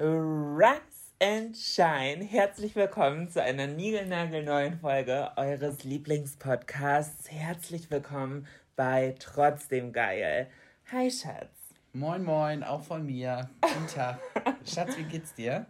Rise and Shine. Herzlich willkommen zu einer niegelnagelneuen Folge eures Lieblingspodcasts. Herzlich willkommen bei Trotzdem Geil. Hi, Schatz. Moin, moin, auch von mir. Guten Tag. Schatz, wie geht's dir?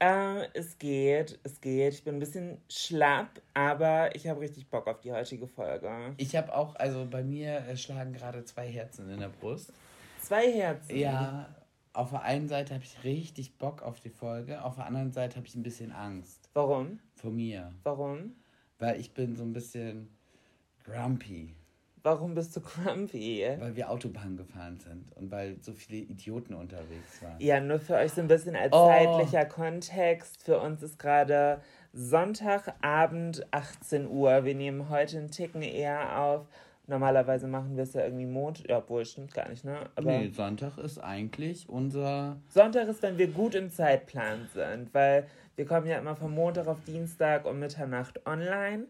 Ähm, es geht, es geht. Ich bin ein bisschen schlapp, aber ich habe richtig Bock auf die heutige Folge. Ich habe auch, also bei mir äh, schlagen gerade zwei Herzen in der Brust. Zwei Herzen. Ja, auf der einen Seite habe ich richtig Bock auf die Folge, auf der anderen Seite habe ich ein bisschen Angst Warum? vor mir, Warum? weil ich bin so ein bisschen grumpy, Warum bist du grumpy? weil wir Autobahn gefahren sind und weil so viele Idioten unterwegs waren. Ja, nur für euch so ein bisschen als Oh. zeitlicher Kontext. Für uns ist gerade Sonntagabend 18 Uhr. Wir nehmen heute einen Ticken eher auf. Normalerweise machen wir es ja irgendwie Montag. Ja, obwohl, stimmt gar nicht, ne? Aber Nee, Sonntag ist eigentlich unser. Sonntag ist, wenn wir gut im Zeitplan sind, weil wir kommen ja immer von Montag auf Dienstag um Mitternacht online.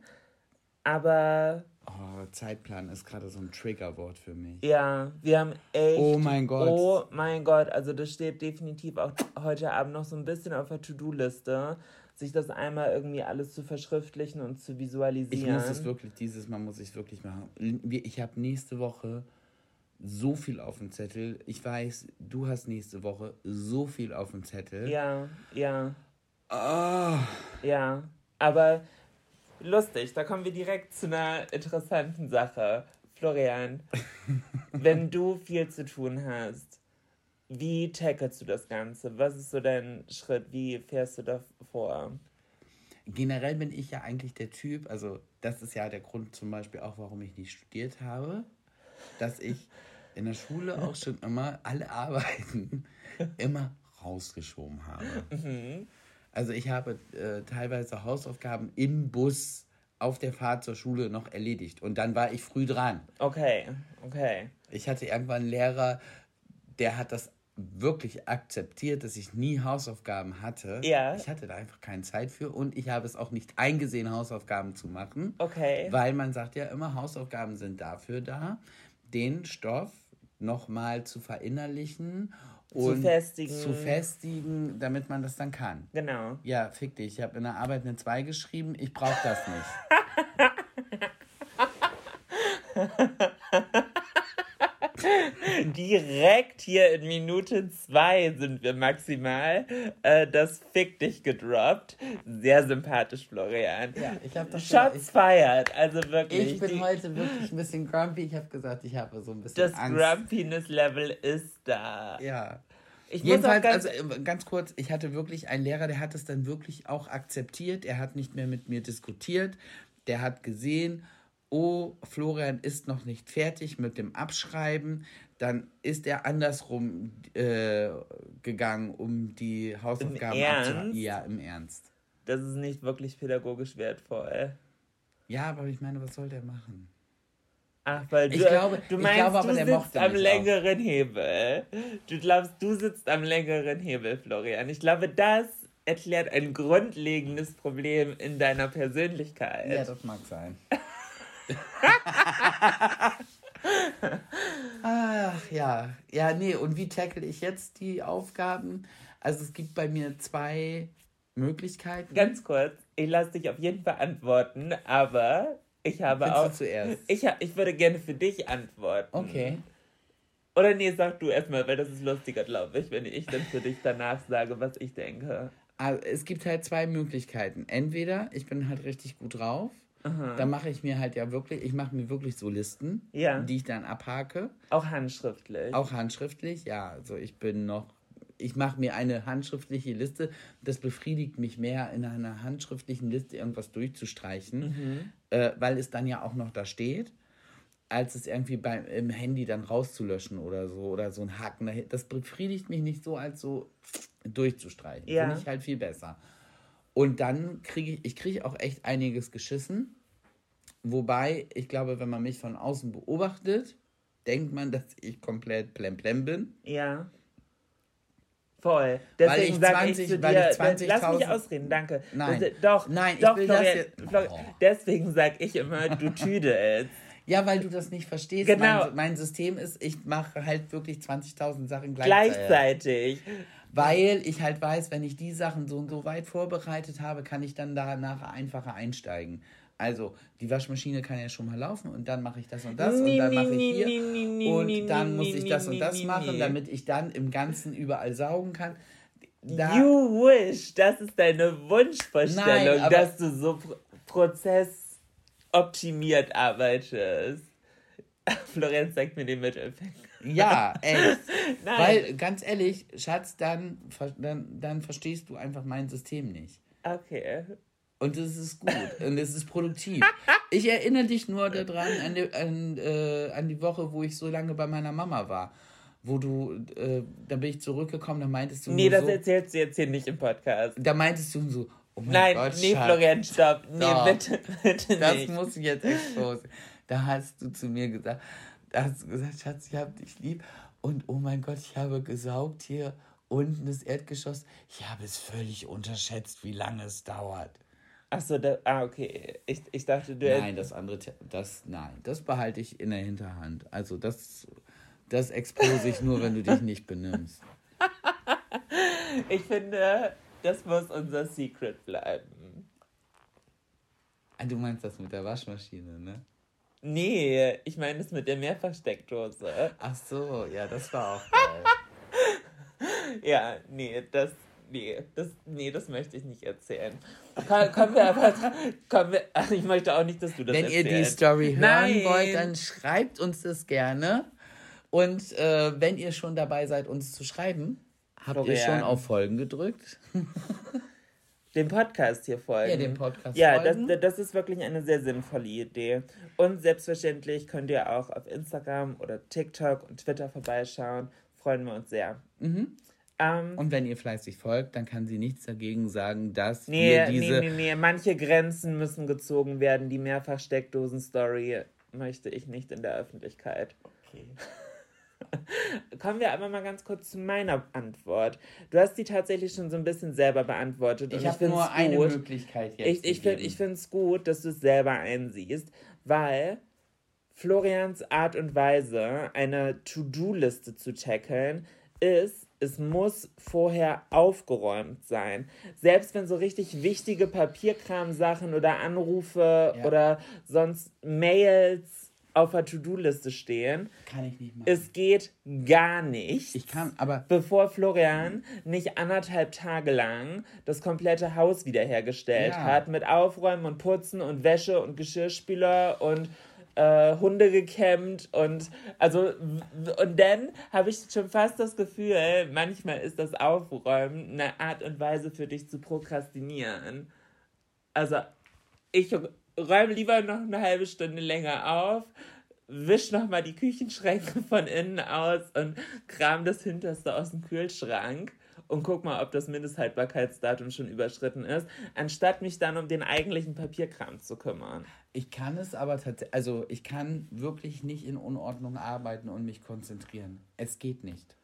Aber Oh, Zeitplan ist gerade so ein Triggerwort für mich. ja, wir haben echt. Oh mein Gott. Oh mein Gott, also das steht definitiv auch heute Abend noch so ein bisschen auf der To-Do-Liste, sich das einmal irgendwie alles zu verschriftlichen und zu Ich visualisieren. muss es wirklich, dieses Mal muss ich es wirklich machen. Ich habe nächste Woche so viel auf dem Zettel. Ich weiß, du hast nächste Woche so viel auf dem Zettel. Ja, ja, Ah, ja. Aber lustig, da kommen wir direkt zu einer interessanten Sache. Florian, wenn du viel zu tun hast, wie tackelst du das Ganze? Was ist so dein Schritt? Wie fährst du da vor? generell bin ich ja eigentlich der Typ, also das ist ja der Grund zum Beispiel auch, warum ich nicht studiert habe, dass ich in der Schule auch schon immer alle Arbeiten immer rausgeschoben habe. Also ich habe äh, teilweise Hausaufgaben im Bus auf der Fahrt zur Schule noch erledigt und dann war ich früh dran. Okay, okay. Ich hatte irgendwann einen Lehrer, der hat das wirklich akzeptiert, dass ich nie Hausaufgaben hatte. Ja. Ich hatte da einfach keine Zeit für und ich habe es auch nicht eingesehen, Hausaufgaben zu machen. Okay. Weil man sagt ja immer, Hausaufgaben sind dafür da, den Stoff nochmal zu verinnerlichen und festigen. zu festigen, damit man das dann kann. Genau. Ja, fick dich. Ich habe in der Arbeit eine 2 geschrieben. Ich brauche das nicht. Direkt hier in Minute zwei sind wir maximal. Äh, das Fick dich gedroppt. Sehr sympathisch, Florian. Ja, ich habe das Shots fired. Also wirklich. Ich bin die- heute wirklich ein bisschen grumpy. Ich habe gesagt, ich habe so ein bisschen das Angst. Grumpiness-Level ist da. Ja. Ich Jedenfalls, ganz, also äh, ganz kurz, ich hatte wirklich einen Lehrer, der hat es dann wirklich auch akzeptiert. Er hat nicht mehr mit mir diskutiert. Der hat gesehen, oh, Florian ist noch nicht fertig mit dem Abschreiben. Dann ist er andersrum äh, gegangen, um die Hausaufgaben abzuschreiben. Ja, im Ernst. das ist nicht wirklich pädagogisch wertvoll. Ja, aber ich meine, was soll der machen? Ach, weil du, Ich glaube- du ich meinst, glaube aber, du sitzt am mich auch. längeren Hebel. Du glaubst, du sitzt am längeren Hebel, Florian. Ich glaube, das erklärt ein grundlegendes Problem in deiner Persönlichkeit. Ja, das mag sein. Ach ja, ja, nee, und wie tackle ich jetzt die Aufgaben? Also es gibt bei mir zwei Möglichkeiten. Ganz kurz, ich lasse dich auf jeden Fall antworten, aber ich habe du auch. zuerst? Ich, ich würde gerne für dich antworten. Okay. Oder nee, sag du erstmal, weil das ist lustiger, glaube ich, wenn ich dann für dich danach sage, was ich denke. Also, es gibt halt zwei Möglichkeiten. Entweder ich bin halt richtig gut drauf, dann mache ich mir halt ja wirklich, ich mache mir wirklich so Listen, Ja. die ich dann abhake. Auch handschriftlich. Auch handschriftlich, ja. Also ich bin noch, ich mache mir eine handschriftliche Liste. Das befriedigt mich mehr, in einer handschriftlichen Liste irgendwas durchzustreichen, äh, weil es dann ja auch noch da steht, als es irgendwie beim im Handy dann rauszulöschen oder so oder so ein Haken. Das befriedigt mich nicht so, als so durchzustreichen. Ja. Finde ich halt viel besser. Und dann kriege ich, ich kriege auch echt einiges geschissen. Wobei, ich glaube, wenn man mich von außen beobachtet, denkt man, dass ich komplett plemplem bin. Ja. Voll. Weil Deswegen ich sag 20 ich zu dir, ich 20.000 lass mich ausreden, danke. Nein. Das, doch, Nein, ich doch, will das Florian, jetzt- Florian, Oh. deswegen sag ich immer, du tüdelst. Ja, weil du das nicht verstehst. Genau. Mein, mein System ist, ich mache halt wirklich 20.000 Sachen gleichzeitig. Gleichzeitig. Weil ich halt weiß, wenn ich die Sachen so und so weit vorbereitet habe, kann ich dann danach einfacher einsteigen. Also, die Waschmaschine kann ja schon mal laufen und dann mache ich das und das Nee, und dann mache ich nee, hier nee, und dann muss ich das und das machen, damit ich dann im Ganzen überall saugen kann. Da, You wish, das ist deine Wunschvorstellung, Nein, dass du so pro prozessoptimiert arbeitest. Florenz zeigt mir den Mittelfinger. Ja, echt. Nein. Weil, ganz ehrlich, Schatz, dann, dann, dann verstehst du einfach mein System nicht. Okay. Und es ist gut und es ist produktiv. Ich erinnere dich nur daran, an die, an, äh, an die Woche, wo ich so lange bei meiner Mama war. Wo du, äh, da bin ich zurückgekommen, da meintest du Nee, das so, erzählst du jetzt hier nicht im Podcast. da meintest du so, oh mein Nein, Gott, nee, Schatz, Florian, stopp. Nee, Doch. bitte, bitte das nicht. muss ich jetzt exposen. Da hast du zu mir gesagt, hast gesagt, Schatz, ich hab dich lieb. Und oh mein Gott, ich habe gesaugt hier unten das Erdgeschoss. Ich habe es völlig unterschätzt, wie lange es dauert. Achso, ah, okay. Ich, ich dachte, du Nein, das andere, das, nein, das behalte ich in der Hinterhand. Also das, das expose ich nur, wenn du dich nicht benimmst. Ich finde, das muss unser Secret bleiben. Ah, Du meinst das mit der Waschmaschine, ne? Nee, ich meine das mit der Mehrfachsteckdose. Ach so, ja, das war auch geil. Ja, nee, das. Nee, das, nee, das möchte ich nicht erzählen. Komm, kommen wir aber. Kommen wir, ach, ich möchte auch nicht, dass du das Wenn ihr die erzählst. Story hören Nein. wollt, dann schreibt uns das gerne. Und äh, wenn ihr schon dabei seid, uns zu schreiben, habt ihr Florian. schon auf Folgen gedrückt? dem Podcast hier folgen. Ja, dem Podcast Ja, folgen. das, das ist wirklich eine sehr sinnvolle Idee. Und selbstverständlich könnt ihr auch auf Instagram oder TikTok und Twitter vorbeischauen. Freuen wir uns sehr. Mhm. Ähm, Und wenn ihr fleißig folgt, dann kann sie nichts dagegen sagen, dass nee, wir diese... nee, nee, nee. Manche Grenzen müssen gezogen werden. Die Mehrfachsteckdosen-Story möchte ich nicht in der Öffentlichkeit. Okay. Kommen wir aber mal ganz kurz zu meiner Antwort. Du hast die tatsächlich schon so ein bisschen selber beantwortet. Ich habe nur eine gut. Möglichkeit jetzt Ich, ich finde es gut, dass du es selber einsiehst, weil Florians Art und Weise, eine To-Do-Liste zu tackeln, ist, es muss vorher aufgeräumt sein. Selbst wenn so richtig wichtige Papierkram-Sachen oder Anrufe Ja. oder sonst Mails auf der To-Do-Liste stehen, Kann ich nicht machen. es geht gar nicht ich kann, aber bevor Florian nicht anderthalb Tage lang das komplette Haus wiederhergestellt Ja. hat mit Aufräumen und Putzen und Wäsche und Geschirrspüler und äh, Hunde gekämmt und also und dann habe ich schon fast das Gefühl, manchmal ist das Aufräumen eine Art und Weise für dich zu prokrastinieren. Also ich räume lieber noch eine halbe Stunde länger auf, wisch noch mal die Küchenschränke von innen aus und kram das Hinterste aus dem Kühlschrank und guck mal, ob das Mindesthaltbarkeitsdatum schon überschritten ist, anstatt mich dann um den eigentlichen Papierkram zu kümmern. ich kann es aber tatsächlich, also ich kann wirklich nicht in Unordnung arbeiten und mich konzentrieren. Es geht nicht.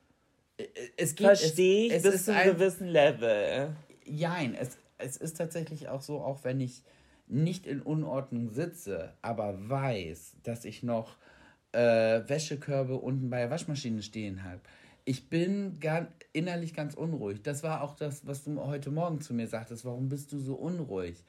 Äh, Es geht Verstehe ich es, bis ist zu einem ein, gewissen Level. Jein, es, es ist tatsächlich auch so, auch wenn ich nicht in Unordnung sitze, aber weiß, dass ich noch äh, Wäschekörbe unten bei der Waschmaschine stehen habe. Ich bin gar, innerlich ganz unruhig. Das war auch das, was du heute Morgen zu mir sagtest. Warum bist du so unruhig?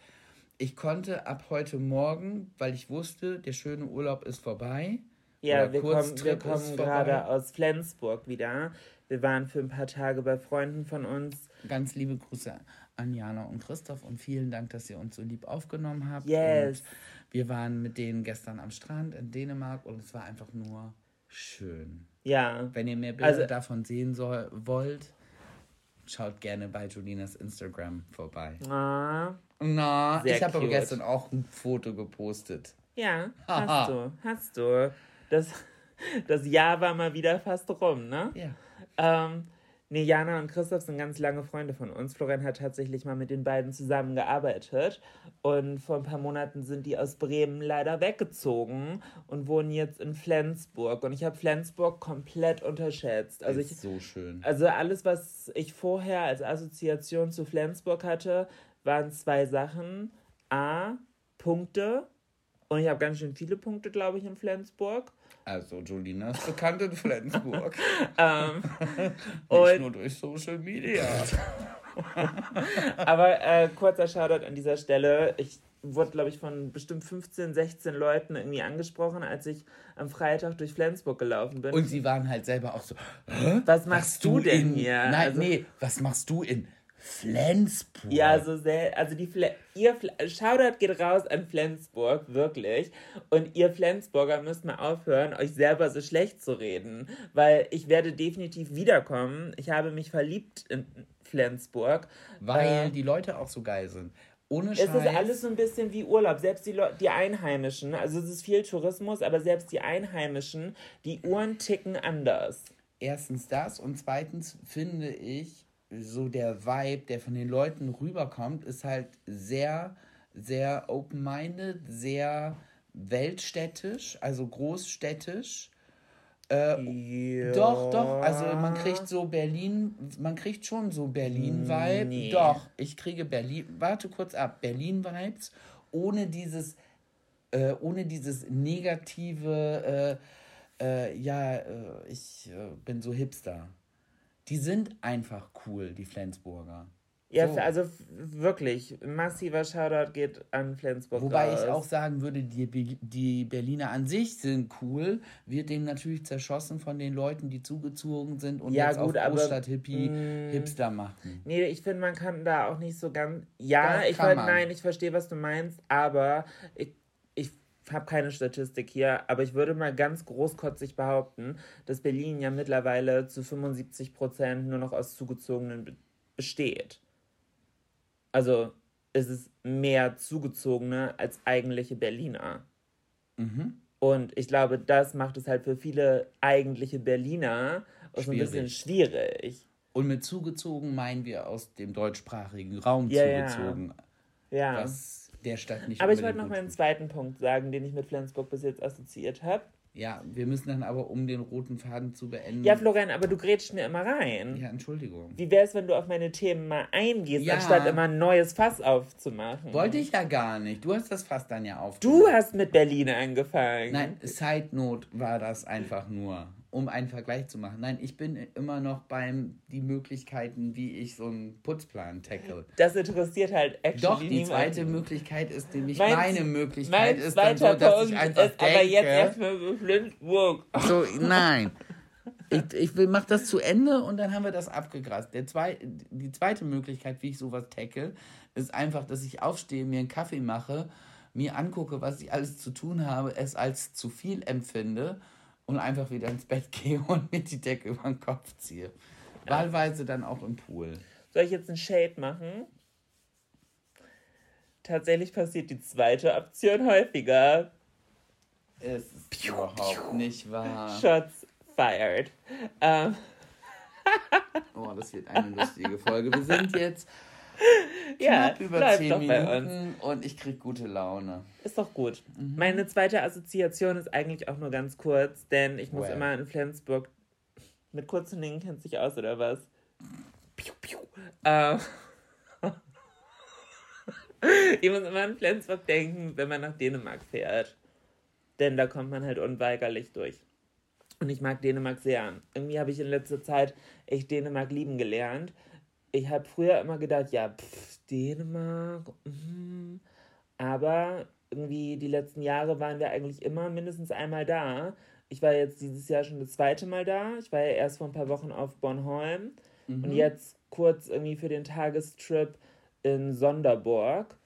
Ich konnte ab heute Morgen, weil ich wusste, der schöne Urlaub ist vorbei Ja, Oder wir kommen, wir kommen gerade aus Flensburg wieder. Wir waren für ein paar Tage bei Freunden von uns. Ganz liebe Grüße an Jana und Christoph und vielen Dank, dass ihr uns so lieb aufgenommen habt. Yes. Und wir waren mit denen gestern am Strand in Dänemark und es war einfach nur schön. Ja. Wenn ihr mehr Bilder Also- davon sehen soll, wollt, schaut gerne bei Julinas Instagram vorbei. Na, Sehr ich habe aber gestern auch ein Foto gepostet. ja, hast du. Hast du. Das, das Jahr war mal wieder fast rum, ne? Ja. Ähm, nee, Jana und Christoph sind ganz lange Freunde von uns. Florian hat tatsächlich mal mit den beiden zusammengearbeitet. Und vor ein paar Monaten sind die aus Bremen leider weggezogen und wohnen jetzt in Flensburg. Und ich habe Flensburg komplett unterschätzt. Also ich, ist so schön. Also alles, was ich vorher als Assoziation zu Flensburg hatte, waren zwei Sachen. A, Punkte. Und ich habe ganz schön viele Punkte, glaube ich, in Flensburg. Also, Julina ist bekannt in Flensburg. Ähm, Nicht nur durch Social Media. aber äh, kurzer Shoutout an dieser Stelle. Ich wurde, glaube ich, von bestimmt 15, 16 Leuten irgendwie angesprochen, als ich am Freitag durch Flensburg gelaufen bin. Und sie waren halt selber auch so, was machst du denn in, hier? Nein, Also- nee, was machst du in Flensburg? Ja, so sehr. Also die Fle ihr Fle Shoutout geht raus an Flensburg, wirklich. Und ihr Flensburger müsst mal aufhören, euch selber so schlecht zu reden. Weil ich werde definitiv wiederkommen. Ich habe mich verliebt in Flensburg. Weil Äh, die Leute auch so geil sind. Ohne es Scheiß. ist alles so ein bisschen wie Urlaub. Selbst die, Leu- die Einheimischen, also es ist viel Tourismus, aber selbst die Einheimischen, die Uhren ticken anders. Erstens das und zweitens finde ich, so der Vibe, der von den Leuten rüberkommt, ist halt sehr, sehr open-minded, sehr weltstädtisch, also großstädtisch. Äh, Doch, doch, also man kriegt so Berlin, man kriegt schon so Berlin-Vibe. Nee. Doch, ich kriege Berlin, warte kurz ab, Berlin-Vibes, ohne dieses, äh, ohne dieses negative, äh, äh, ja, äh, ich äh, bin so Hipster. Die sind einfach cool, die Flensburger. Ja, So. also wirklich, massiver Shoutout geht an Flensburg Wobei raus. ich auch sagen würde, die, die Berliner an sich sind cool, wird dem natürlich zerschossen von den Leuten, die zugezogen sind und Ja, jetzt gut, auf Großstadt-Hippie mm, Hipster machen. Nee, ich finde, man kann da auch nicht so ganz. Ja, Doch, ich man. nein, ich verstehe, was du meinst, aber ich habe keine Statistik hier, aber ich würde mal ganz großkotzig behaupten, dass Berlin ja mittlerweile zu 75 Prozent nur noch aus Zugezogenen be besteht. Also es ist mehr Zugezogene als eigentliche Berliner. Mhm. Und ich glaube, das macht es halt für viele eigentliche Berliner auch so ein bisschen schwierig. Und mit zugezogen meinen wir aus dem deutschsprachigen Raum Ja, ja. zugezogen, Ja. was der Stadt nicht Aber ich wollte noch meinen zweiten Punkt sagen, den ich mit Flensburg bis jetzt assoziiert habe. Ja, wir müssen dann aber, um den roten Faden zu beenden. Ja, Florian, aber du grätschst mir immer rein. Ja, Entschuldigung. Wie wäre es, wenn du auf meine Themen mal eingehst, Ja. anstatt immer ein neues Fass aufzumachen? Wollte ich ja gar nicht. Du hast das fast dann ja auf. Du hast mit Berlin angefangen. Nein, Side Note war das einfach nur, um einen Vergleich zu machen. Nein, ich bin immer noch beim die Möglichkeiten, wie ich so einen Putzplan tackle. Das interessiert halt actually Doch, die niemanden. zweite Möglichkeit ist nämlich Mein- meine Möglichkeit Mein ist dann so, dass ich einfach ist aber denke, jetzt erstmal so, nein. Ich, ich will, mach das zu Ende und dann haben wir das abgegrast. Der zwei, die zweite Möglichkeit, wie ich sowas tackle, ist einfach, dass ich aufstehe, mir einen Kaffee mache, mir angucke, was ich alles zu tun habe, es als zu viel empfinde und einfach wieder ins Bett gehe und mir die Decke über den Kopf ziehe. Wahlweise dann auch im Pool. Soll ich jetzt einen Shade machen? Tatsächlich passiert die zweite Option häufiger. Es ist überhaupt nicht wahr. Shots fired. Ähm, Oh, das wird eine lustige Folge. Wir sind jetzt ja, knapp über läuft 10 doch bei uns. Minuten und ich krieg gute Laune. Ist doch gut. Mhm. Meine zweite Assoziation ist eigentlich auch nur ganz kurz, denn ich muss Well. immer in Flensburg. Mit kurzen Dingen kennt sich aus, oder was? Piu, piu. Ähm, ich muss immer an Flensburg denken, wenn man nach Dänemark fährt. Denn da kommt man halt unweigerlich durch. Und ich mag Dänemark sehr. Irgendwie habe ich in letzter Zeit echt Dänemark lieben gelernt. Ich habe früher immer gedacht, ja, pff, Dänemark, mhm. aber irgendwie die letzten Jahre waren wir eigentlich immer mindestens einmal da. ich war jetzt dieses Jahr schon das zweite Mal da. Ich war ja erst vor ein paar Wochen auf Bornholm Mhm. und jetzt kurz irgendwie für den Tagestrip in Sonderburg.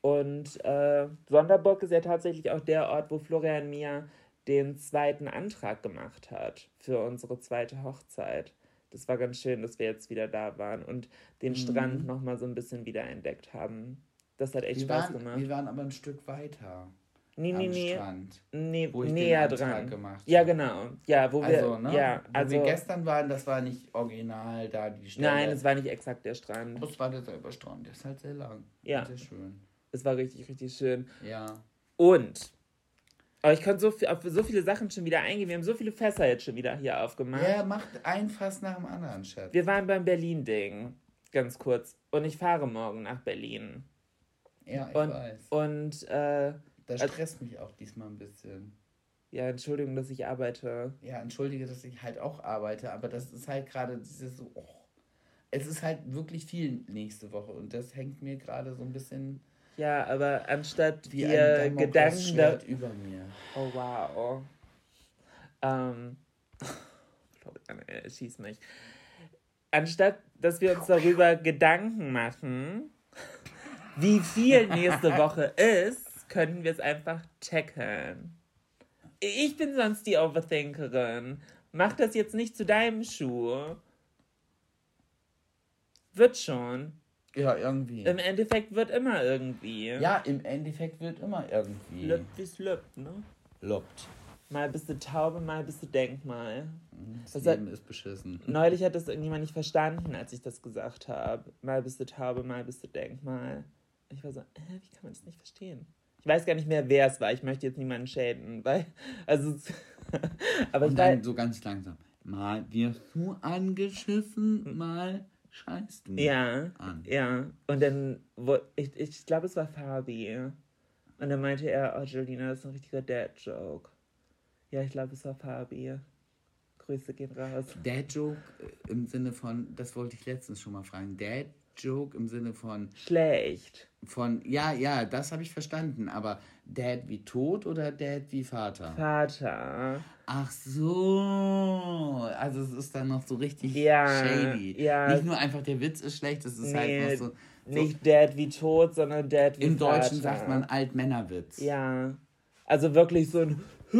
Und äh, Sonderburg ist ja tatsächlich auch der Ort, wo Florian mir den zweiten Antrag gemacht hat für unsere zweite Hochzeit. Das war ganz schön, dass wir jetzt wieder da waren und den Strand nochmal so ein bisschen wiederentdeckt haben. Das hat echt Wir Spaß waren, gemacht. wir waren aber ein Stück weiter nee, nee, am nee. Strand. Nee, wo ich den näher Antrag dran. gemacht ja, genau. Ja, wo wir, Also, ne? ja, wo also, wir gestern waren, das war nicht original da die Stelle. nein, es war nicht exakt der Strand. Das war derselbe Strand. Der ist halt sehr lang. Ja. Sehr schön. Es war richtig, richtig schön. Ja. Und, aber ich konnte so viel, auf so viele Sachen schon wieder eingehen. Wir haben so viele Fässer jetzt schon wieder hier aufgemacht. Ja, macht ein Fass nach dem anderen, Schatz. Wir waren beim Berlin-Ding, ganz kurz. Und ich fahre morgen nach Berlin. ja, ich Und, weiß. und äh, Das stresst mich auch diesmal ein bisschen. ja, Entschuldigung, dass ich arbeite. Ja, entschuldige, dass ich halt auch arbeite, aber das ist halt gerade dieses so, oh, es ist halt wirklich viel nächste Woche und das hängt mir gerade so ein bisschen Ja, aber anstatt wie ein Gedanken da über mir. Oh, wow. Ähm, Florian, schieß mich. Anstatt, dass wir uns darüber Gedanken machen, wie viel nächste Woche ist, könnten wir es einfach checken. Ich bin sonst die Overthinkerin. Mach das jetzt nicht zu deinem Schuh. Wird schon. Ja, irgendwie. Im Endeffekt wird immer irgendwie. ja, im Endeffekt wird immer irgendwie. Lübt wie's lübt, ne? Lobt. Mal bist du Taube, mal bist du Denkmal. Das Das Leben ist beschissen. Neulich hat das irgendjemand nicht verstanden, als ich das gesagt habe. Mal bist du Taube, mal bist du Denkmal. Ich war so, äh, wie kann man das nicht verstehen? Ich weiß gar nicht mehr, wer es war. Ich möchte jetzt niemanden schäden, weil, also, aber ich Und dann weiß, so ganz langsam. Mal wirst du angeschissen, mal scheißt du ja, an. ja. Und dann, wo, ich, ich glaube, es war Fabi. Und dann meinte er, oh, Jolina, das ist ein richtiger Dad-Joke. Ja, ich glaube, es war Fabi. Grüße gehen raus. Dad-Joke äh, im Sinne von, das wollte ich letztens schon mal fragen. Dad-Joke im Sinne von, Schlecht. von, ja, ja, das habe ich verstanden, aber Dad wie tot oder Dad wie Vater? Vater. Ach so, also es ist dann noch so richtig Ja, shady. ja. Nicht nur einfach der Witz ist schlecht, es ist Nee, halt noch so. so Nicht Dad wie tot, sondern Dad wie Im Vater. Deutschen sagt man Altmännerwitz. Ja. Also wirklich so ein so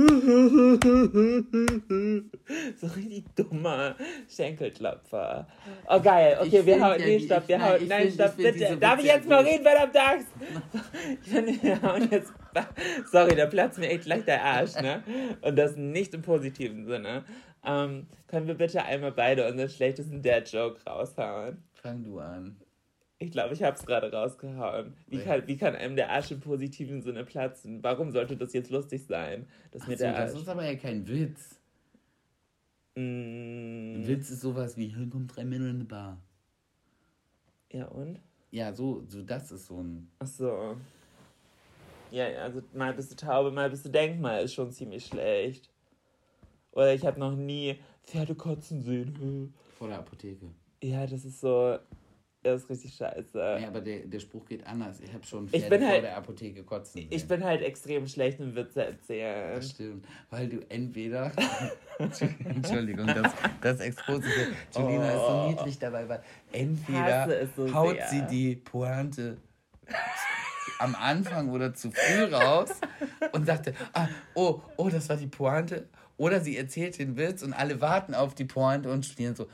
richtig dummer Schenkelklopfer. Oh geil, okay, Ich wir hauen. Nee, stopp, wir hauen. Nein, find- stopp, bitte. Darf ich jetzt mal reden, verdammt Axt? Ich finde, wir hauen jetzt. Sorry, da platzt mir echt gleich der Arsch, ne? Und das nicht im positiven Sinne. Ähm, können wir bitte einmal beide unseren schlechtesten Dad-Joke raushauen? Fang du an. Ich glaube, ich habe es gerade rausgehauen. Wie Ja. kann, wie kann einem der Arsch im positiven Sinne platzen? Warum sollte das jetzt lustig sein? Dass mir So, der das Arsch. ist aber ja kein Witz. Mm, Ein Witz ist sowas wie, hier kommt drei Männer in eine Bar. ja, und? Ja, so, so das ist so ein. Ach so. Ja, ja, also mal bist du Taube, mal bist du Denkmal, ist schon ziemlich schlecht. Oder ich habe noch nie Pferde kotzen sehen. Vor der Apotheke. Ja, das ist so. Das ist richtig scheiße. Ja, aber der, der Spruch geht anders. Ich habe schon Ich Pferde bin vor halt- der Apotheke kotzen sehen. Ich bin halt extrem schlecht im Witze erzählen. Das stimmt. Weil du entweder. Entschuldigung, das, das Exposite. Julina ist so niedlich dabei, weil entweder so haut sehr. sie die Pointe am Anfang oder zu früh raus und sagte, ah, oh, oh, das war die Pointe. Oder sie erzählt den Witz und alle warten auf die Pointe und stehen so,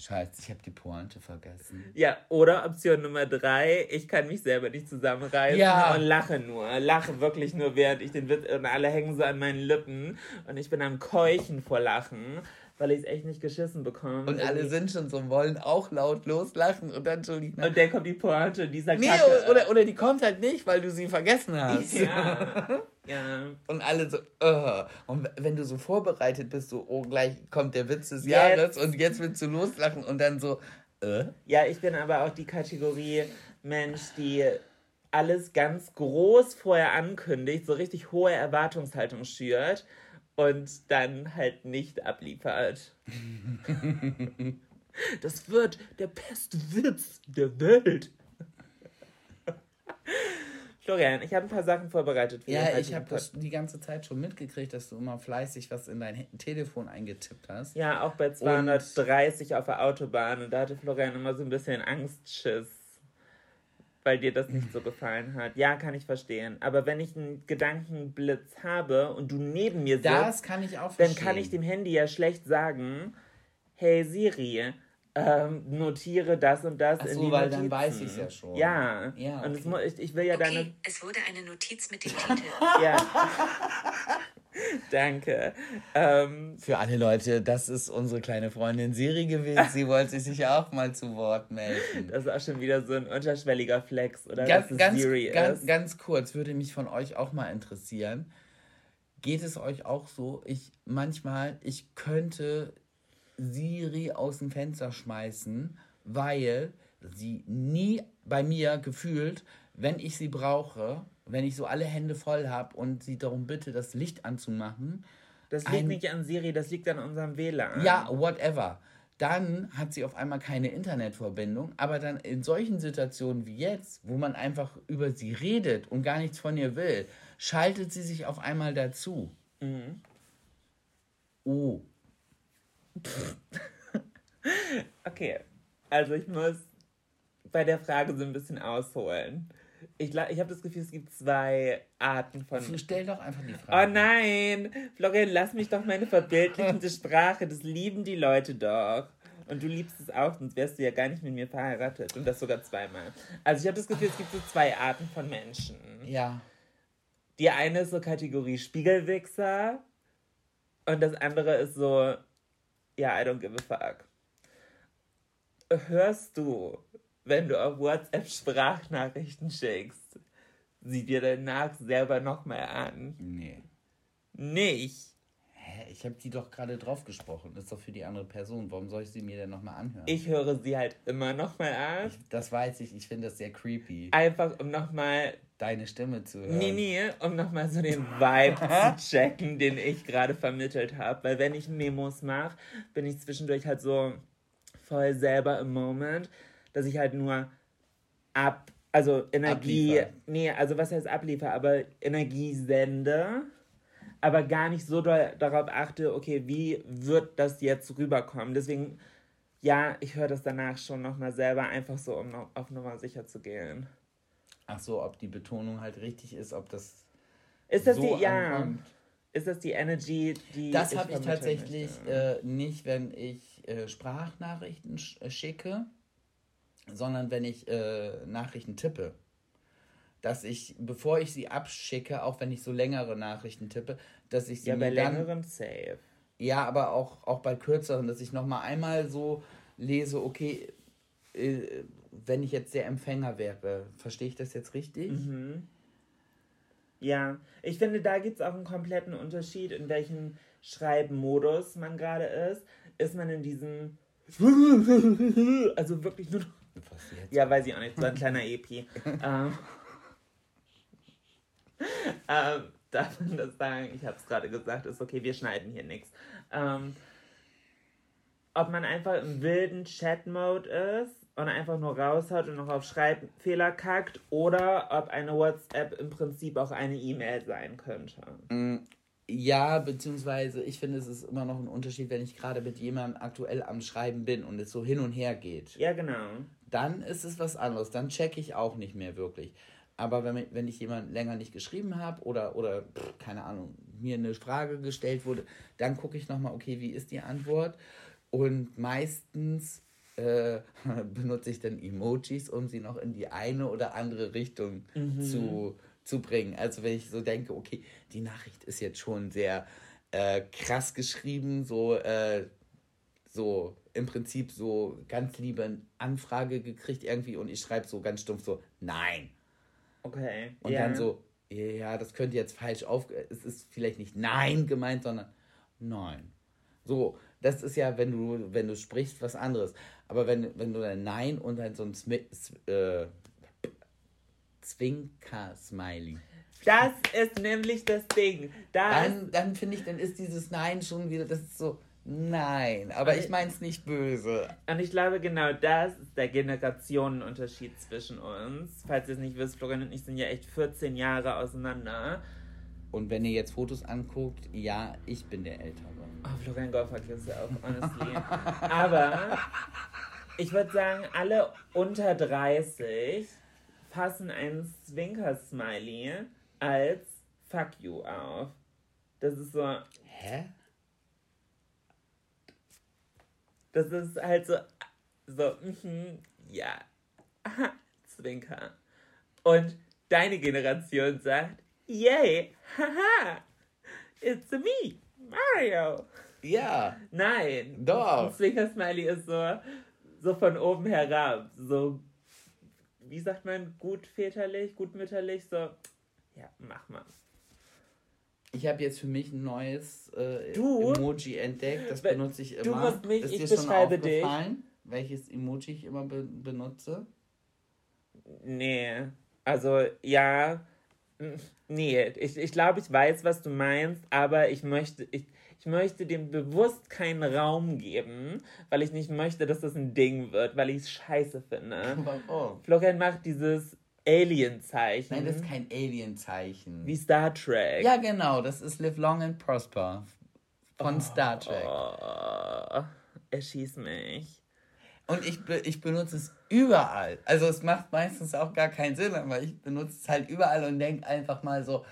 Scheiße, ich habe die Pointe vergessen. Ja, oder Option Nummer drei, ich kann mich selber nicht zusammenreißen Ja. und lache nur. Lache wirklich nur, während ich den Witz. Und alle hängen so an meinen Lippen. Und ich bin am Keuchen vor Lachen, weil ich es echt nicht geschissen bekomme. Und alle Irgendwie. sind schon so, wollen auch laut loslachen und dann Julina. Und dann kommt die Pointe dieser Nee, Kacke. oder, oder die kommt halt nicht, weil du sie vergessen hast. Ja. ja. Und alle so, uh. Und wenn du so vorbereitet bist, so, oh, gleich kommt der Witz des Jetzt. Jahres und jetzt willst du loslachen und dann so, äh? Ja, ich bin aber auch die Kategorie Mensch, die alles ganz groß vorher ankündigt, so richtig hohe Erwartungshaltung schürt und dann halt nicht abliefert. Das wird der beste Witz der Welt. Florian, ich habe ein paar Sachen vorbereitet für Ja, ich habe das die ganze Zeit schon mitgekriegt, dass du immer fleißig was in dein Telefon eingetippt hast. Ja, auch bei 230 auf der Autobahn. Und da hatte Florian immer so ein bisschen Angstschiss, weil dir das nicht so gefallen hat. Ja, kann ich verstehen. Aber wenn ich einen Gedankenblitz habe und du neben mir Das sitzt, kann ich auch dann verstehen. kann ich dem Handy ja schlecht sagen, hey Siri, ähm, notiere das und das Ach in so, die weil dann Notizen. weiß ich's ja schon. Ja, Ja, und es okay. ich, ich will ja deine... Okay, es wurde eine Notiz mit dem Titel. Ja. Danke. Ähm, Für alle Leute, das ist unsere kleine Freundin Siri gewesen. Sie wollte sich auch mal zu Wort melden. das ist auch schon wieder so ein unterschwelliger Flex, oder? Ganz, ganz, Siri ganz, ist. ganz kurz würde mich von euch auch mal interessieren. Geht es euch auch so? Ich manchmal, ich könnte Siri aus dem Fenster schmeißen, weil sie nie bei mir gefühlt, wenn ich sie brauche, wenn ich so alle Hände voll habe und sie darum bitte, das Licht anzumachen, Das liegt ein- nicht an Siri, das liegt an unserem WLAN. ja, whatever. Dann hat sie auf einmal keine Internetverbindung, aber dann in solchen Situationen wie jetzt, wo man einfach über sie redet und gar nichts von ihr will, schaltet sie sich auf einmal dazu. Oh, Okay, also ich muss bei der Frage so ein bisschen ausholen. Ich, ich habe das Gefühl, es gibt zwei Arten von... stell doch einfach die Oh Frage. nein, Florian, lass mich doch meine verbildlichende Sprache, das lieben die Leute doch. Und du liebst es auch, sonst wärst du ja gar nicht mit mir verheiratet. Und das sogar zweimal. Also ich habe das Gefühl, es gibt so zwei Arten von Menschen. Ja, Die eine ist so Kategorie Spiegelwichser und das andere ist so, ja, I don't give a fuck. Hörst du, wenn du auf WhatsApp Sprachnachrichten schickst, sieh dir danach selber nochmal an. nee. Nicht. Hä, ich habe die doch gerade drauf gesprochen. Das ist doch für die andere Person. Warum soll ich sie mir denn nochmal anhören? Ich höre sie halt immer nochmal an. das weiß ich. Ich finde das sehr creepy, Einfach um nochmal, deine Stimme zu hören. nee, nee, um nochmal so den Vibe zu checken, den ich gerade vermittelt habe. Weil wenn ich Memos mache, bin ich zwischendurch halt so voll selber im Moment, dass ich halt nur ab, also Energie, Abliefer. nee, also was heißt abliefer, aber Energie sende, aber gar nicht so doll darauf achte, okay, wie wird das jetzt rüberkommen? Deswegen, ja, ich höre das danach schon nochmal selber, einfach so, um noch auf Nummer sicher zu gehen. Ach so, ob die Betonung halt richtig ist, ob das Ist das so die, ja, ankommt. ist das die Energy, die Das habe ich tatsächlich äh, nicht, wenn ich äh, Sprachnachrichten sch äh, schicke, sondern wenn ich äh, Nachrichten tippe. Dass ich, bevor ich sie abschicke, auch wenn ich so längere Nachrichten tippe, dass ich sie Ja, bei längeren Safe. ja, aber auch, auch bei kürzeren, dass ich nochmal einmal so lese, okay, äh, wenn ich jetzt der Empfänger wäre, verstehe ich das jetzt richtig? Mhm. Ja, ich finde, da gibt es auch einen kompletten Unterschied, in welchem Schreibmodus man gerade ist. Ist man in diesem. Also wirklich nur. Was jetzt? Ja, weiß ich auch nicht, so ein kleiner EP. ähm, ähm, darf man das sagen? Ich habe es gerade gesagt, ist okay, wir schneiden hier nichts. Ähm, ob man einfach im wilden Chat-Mode ist und einfach nur raushaut und noch auf Schreibfehler kackt oder ob eine WhatsApp im Prinzip auch eine E-Mail sein könnte. Ja, beziehungsweise ich finde, es ist immer noch ein Unterschied, wenn ich gerade mit jemandem aktuell am Schreiben bin und es so hin und her geht. Ja, genau. Dann ist es was anderes. Dann checke ich auch nicht mehr wirklich. Aber wenn, wenn ich jemanden länger nicht geschrieben habe oder, oder pff, keine Ahnung, mir eine Frage gestellt wurde, dann gucke ich nochmal, okay, wie ist die Antwort? Und meistens äh, benutze ich dann Emojis, um sie noch in die eine oder andere Richtung zu, zu bringen. Also wenn ich so denke, okay, die Nachricht ist jetzt schon sehr äh, krass geschrieben, so, äh, so im Prinzip so ganz liebe Anfrage gekriegt irgendwie und ich schreibe so ganz stumpf so, nein. Okay. Und ja. dann so, ja, das könnte jetzt falsch auf, es ist vielleicht nicht nein gemeint, sondern nein. So, das ist ja, wenn du, wenn du sprichst, was anderes. Aber wenn, wenn du dann nein und dann so ein Smi äh, Zwinker-Smiley. Das ist nämlich das Ding. Da ist Dann, dann finde ich, dann ist dieses Nein schon wieder, das ist so, Nein, aber ich meine es nicht böse. Und ich glaube, genau das ist der Generationenunterschied zwischen uns. Falls ihr es nicht wisst, Florian und ich sind ja echt 14 Jahre auseinander. Und wenn ihr jetzt Fotos anguckt, ja, ich bin der Ältere. Oh, Florian Goffert ist ja auch, honestly. Aber ich würde sagen, alle unter 30 fassen ein Zwinker-Smiley als Fuck you auf. Das ist so, Hä? Das ist halt so, so, mhm, ja, aha, Zwinker. Und deine Generation sagt, yay, haha, it's me, Mario. Ja. Nein. Doch. Ein Zwinker-Smiley ist so, so von oben herab. So, wie sagt man, gut väterlich, gut mütterlich, so, ja, mach mal. Ich habe jetzt für mich ein neues äh, Du? Emoji entdeckt. Das benutze ich immer. du musst mich- Ist ich dir schon beschreibe dich. aufgefallen, welches Emoji ich immer be benutze? Nee, also, ja, nee, ich, ich glaube, ich weiß, was du meinst, aber ich möchte, ich, ich möchte dem bewusst keinen Raum geben, weil ich nicht möchte, dass das ein Ding wird, weil ich es scheiße finde. Warum? Florian macht dieses Alien-Zeichen. Nein, das ist kein Alien-Zeichen. wie Star Trek. Ja, genau. Das ist Live Long and Prosper von Star Trek. Oh, erschieß mich. Und ich, be ich benutze es überall. Also es macht meistens auch gar keinen Sinn, aber ich benutze es halt überall und denke einfach mal so,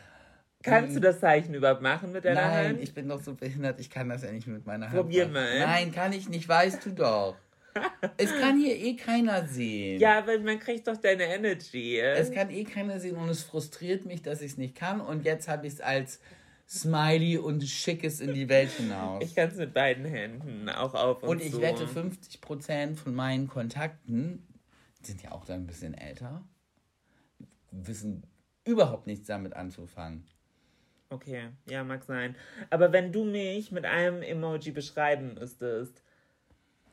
Kannst du das Zeichen überhaupt machen mit deiner nein, Hand? ich bin doch so behindert, ich kann das ja nicht mit meiner Hand Probier machen. mal. Nein, kann ich nicht, weißt du doch. es kann hier eh keiner sehen. ja, aber man kriegt doch deine Energy. Es kann eh keiner sehen und es frustriert mich, dass ich es nicht kann und jetzt habe ich es als Smiley und schickes in die Welt hinaus. ich kann es mit beiden Händen auch auf und, Und ich zu. wette, 50% von meinen Kontakten die sind ja auch dann ein bisschen älter, wissen überhaupt nichts damit anzufangen. Okay, ja, mag sein. Aber wenn du mich mit einem Emoji beschreiben müsstest,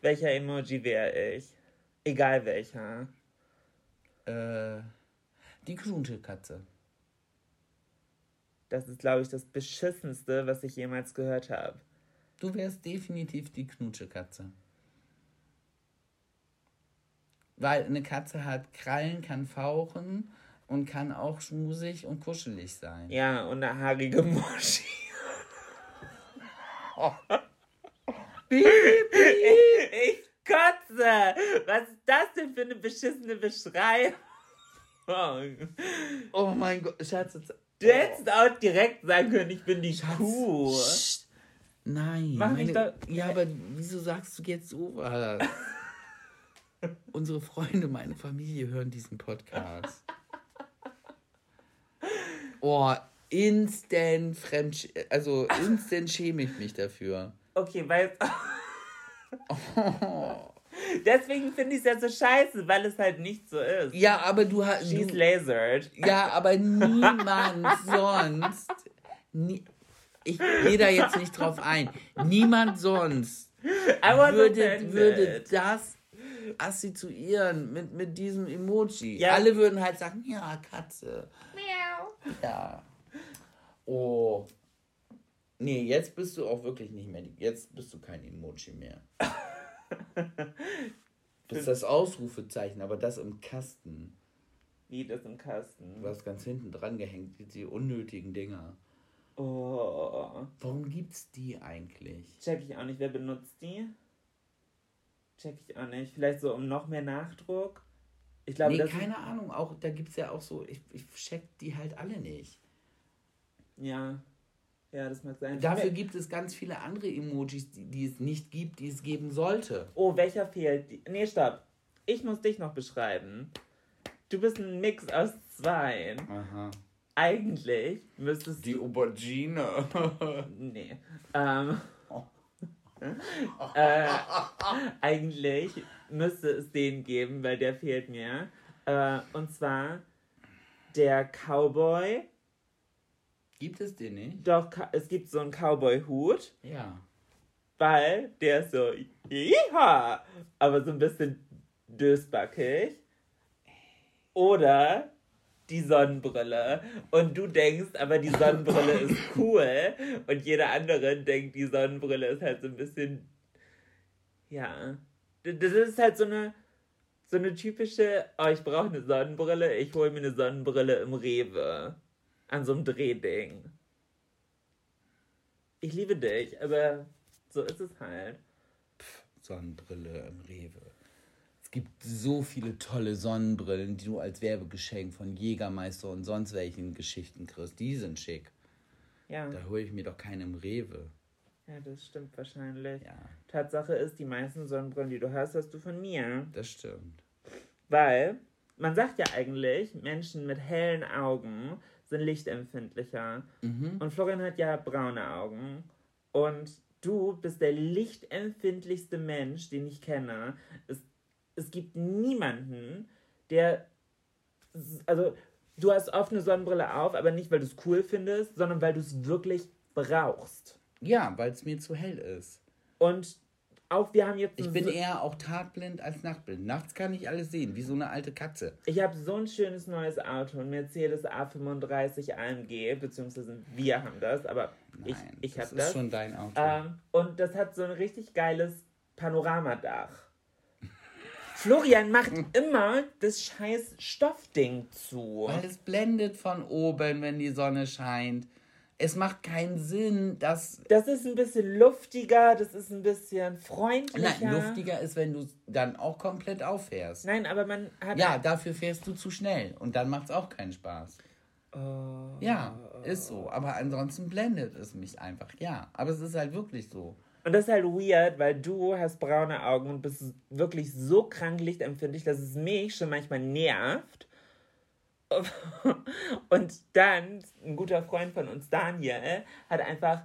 welcher Emoji wäre ich? Egal welcher. Äh, die Knutschelkatze. Das ist, glaube ich, das Beschissenste, was ich jemals gehört habe. Du wärst definitiv die Knutschelkatze. Weil eine Katze hat Krallen, kann fauchen und kann auch schmusig und kuschelig sein. Ja, und eine haarige Muschi. ich kotze! Was ist das denn für eine beschissene Beschreibung? Oh mein Gott, Schatz. jetzt- Du hättest auch direkt sagen können, ich bin die Kuh. Psst. Nein. Mach meine, doch- ja, aber wieso sagst du jetzt sowas? Unsere Freunde, meine Familie hören diesen Podcast. Oh, instant fremd, also instant schäme ich mich dafür. Okay, weil. Deswegen finde ich es ja so scheiße, weil es halt nicht so ist. Ja, aber du hast. She's Du, lasered. ja, aber niemand sonst. Nie, ich gehe da jetzt nicht drauf ein. Niemand sonst würde, würde das assoziieren mit, mit diesem Emoji. Ja. Alle würden halt sagen, ja, Katze. Ja. Oh. Nee, jetzt bist du auch wirklich nicht mehr. Jetzt bist du kein Emoji mehr. Das ist das Ausrufezeichen, aber das im Kasten. Wie das im Kasten. Du hast ganz hinten dran gehängt, die, unnötigen Dinger. Oh. Warum gibt's die eigentlich? Check ich auch nicht. Wer benutzt die? Check ich auch nicht. Vielleicht so um noch mehr Nachdruck. Ich glaube, nee, keine Ahnung. Auch, da gibt's ja auch so, ich, ich check die halt alle nicht. Ja. Ja, das mag sein. Dafür gibt es ganz viele andere Emojis, die, die es nicht gibt, die es geben sollte. Oh, welcher fehlt? Die- Nee, stopp. Ich muss dich noch beschreiben. Du bist ein Mix aus zwei. Aha. Eigentlich müsstest Die Aubergine. Nee. Ähm, äh, eigentlich müsste es den geben, weil der fehlt mir. Äh, und zwar der Cowboy. Gibt es den nicht? Doch, es gibt so einen Cowboy-Hut, Ja. weil der ist so, ja, aber so ein bisschen dösbackig. Oder die Sonnenbrille. Und du denkst, aber die Sonnenbrille ist cool. Und jeder andere denkt, die Sonnenbrille ist halt so ein bisschen. Ja. Das ist halt so eine. So eine typische, oh, ich brauche eine Sonnenbrille, ich hole mir eine Sonnenbrille im Rewe. An so einem Drehding. Ich liebe dich, aber so ist es halt. Sonnenbrille im Rewe. Es gibt so viele tolle Sonnenbrillen, die du als Werbegeschenk von Jägermeister und sonst welchen Geschichten kriegst. Die sind schick. Ja. Da hole ich mir doch keine im Rewe. Ja, das stimmt wahrscheinlich. Ja, Tatsache ist, die meisten Sonnenbrillen, die du hast, hast du von mir. das stimmt. Weil man sagt ja eigentlich, Menschen mit hellen Augen sind lichtempfindlicher. Und Florian hat ja braune Augen. Und du bist der lichtempfindlichste Mensch, den ich kenne. Es, es gibt niemanden, der. Also, du hast oft eine Sonnenbrille auf, aber nicht, weil du es cool findest, sondern weil du es wirklich brauchst. Ja, weil es mir zu hell ist. Und auch wir haben jetzt. Ich bin so- eher auch tagblind als nachtblind. Nachts kann ich alles sehen, wie so eine alte Katze. Ich habe so ein schönes neues Auto, ein Mercedes A35 AMG, beziehungsweise wir haben das, aber ich, Nein, ich das habe ist das. schon dein Auto. Ähm, und das hat so ein richtig geiles Panoramadach. Florian macht immer das scheiß Stoffding zu. Weil es blendet von oben, wenn die Sonne scheint. Es macht keinen Sinn, dass. Das ist ein bisschen luftiger, das ist ein bisschen freundlicher. Nein, luftiger ist, wenn du dann auch komplett auffährst. Nein, aber man hat. Ja, dafür fährst du zu schnell und dann macht es auch keinen Spaß. Oh. Ja, ist so. Aber ansonsten blendet es mich einfach. Ja, aber es ist halt wirklich so. Und das ist halt weird, weil du hast braune Augen und bist wirklich so krank lichtempfindlich, dass es mich schon manchmal nervt. Und dann, ein guter Freund von uns, Daniel, hat einfach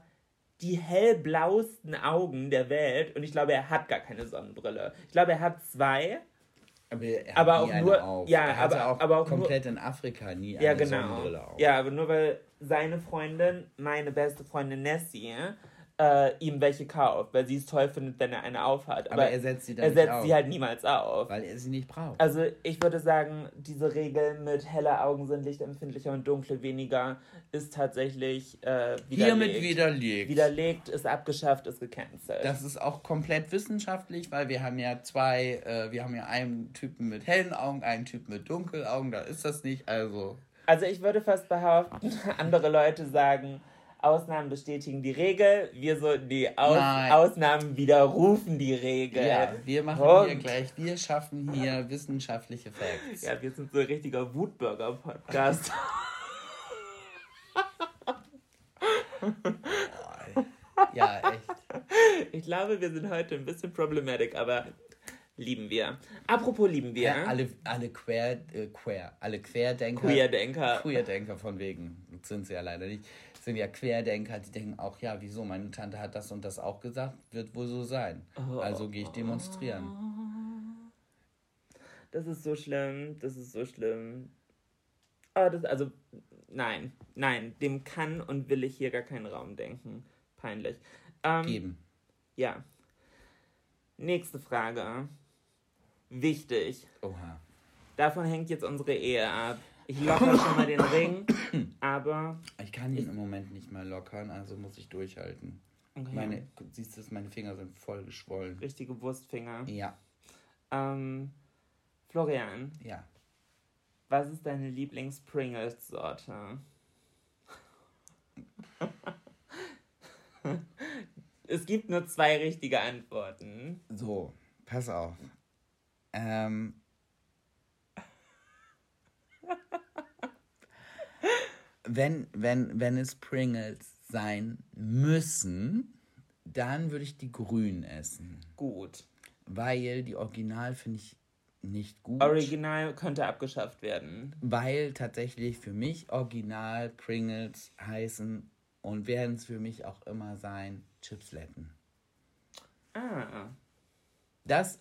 die hellblauesten Augen der Welt und ich glaube, er hat gar keine Sonnenbrille. Ich glaube, er hat zwei. Aber, er Aber auch nur- Auf. ja, er aber- auch aber auch nur- komplett in Afrika nie Ja, eine genau. Sonnenbrille auf. Ja, aber nur weil seine Freundin, meine beste Freundin Nessie, äh, ihm welche kauft, weil sie es toll findet, wenn er eine aufhat. Aber er setzt sie dann er setzt auf. sie halt niemals auf. Weil er sie nicht braucht. Also ich würde sagen, diese Regel mit helle Augen sind lichtempfindlicher und dunkle weniger ist tatsächlich äh, widerlegt. Hiermit widerlegt. Widerlegt, ist abgeschafft, ist gecancelt. Das ist auch komplett wissenschaftlich, weil wir haben ja zwei, äh, wir haben ja einen Typen mit hellen Augen, einen Typen mit dunklen Augen, da ist das nicht, also. Also ich würde fast behaupten, andere Leute sagen, Ausnahmen bestätigen die Regel, wir so, die Aus Nein. Ausnahmen widerrufen die Regel. Ja, wir machen Und- hier gleich, wir schaffen hier wissenschaftliche Facts. Ja, wir sind so ein richtiger Wutbürger-Podcast. Ja, echt. ich glaube, wir sind heute ein bisschen problematic, aber lieben wir. Apropos lieben wir. Ja, alle, alle Quer, äh, Quer, alle Querdenker. Queerdenker. Queerdenker von wegen, sind sie ja leider nicht, sind ja Querdenker, die denken auch, ja, wieso, meine Tante hat das und das auch gesagt, wird wohl so sein. Also gehe ich demonstrieren. Das ist so schlimm, das ist so schlimm. Aber das, also, nein, nein, dem kann und will ich hier gar keinen Raum denken. Peinlich. Ähm, Geben. Ja. Nächste Frage. Wichtig. Oha. Davon hängt jetzt unsere Ehe ab. Ich locker schon mal den Ring, aber. Ich kann ihn im Moment nicht mehr lockern, also muss ich durchhalten. Okay. Meine, siehst du, meine Finger sind voll geschwollen. Richtige Wurstfinger. Ja, Ähm, Florian, ja. was ist deine Lieblings-Pringles-Sorte? es gibt nur zwei richtige Antworten. So, pass auf. Ähm. Wenn, wenn, wenn es Pringles sein müssen, dann würde ich die grünen essen. Gut. Weil die Original finde ich nicht gut. Original könnte abgeschafft werden. Weil tatsächlich für mich Original Pringles heißen und werden es für mich auch immer sein Chipsletten. Ah. Das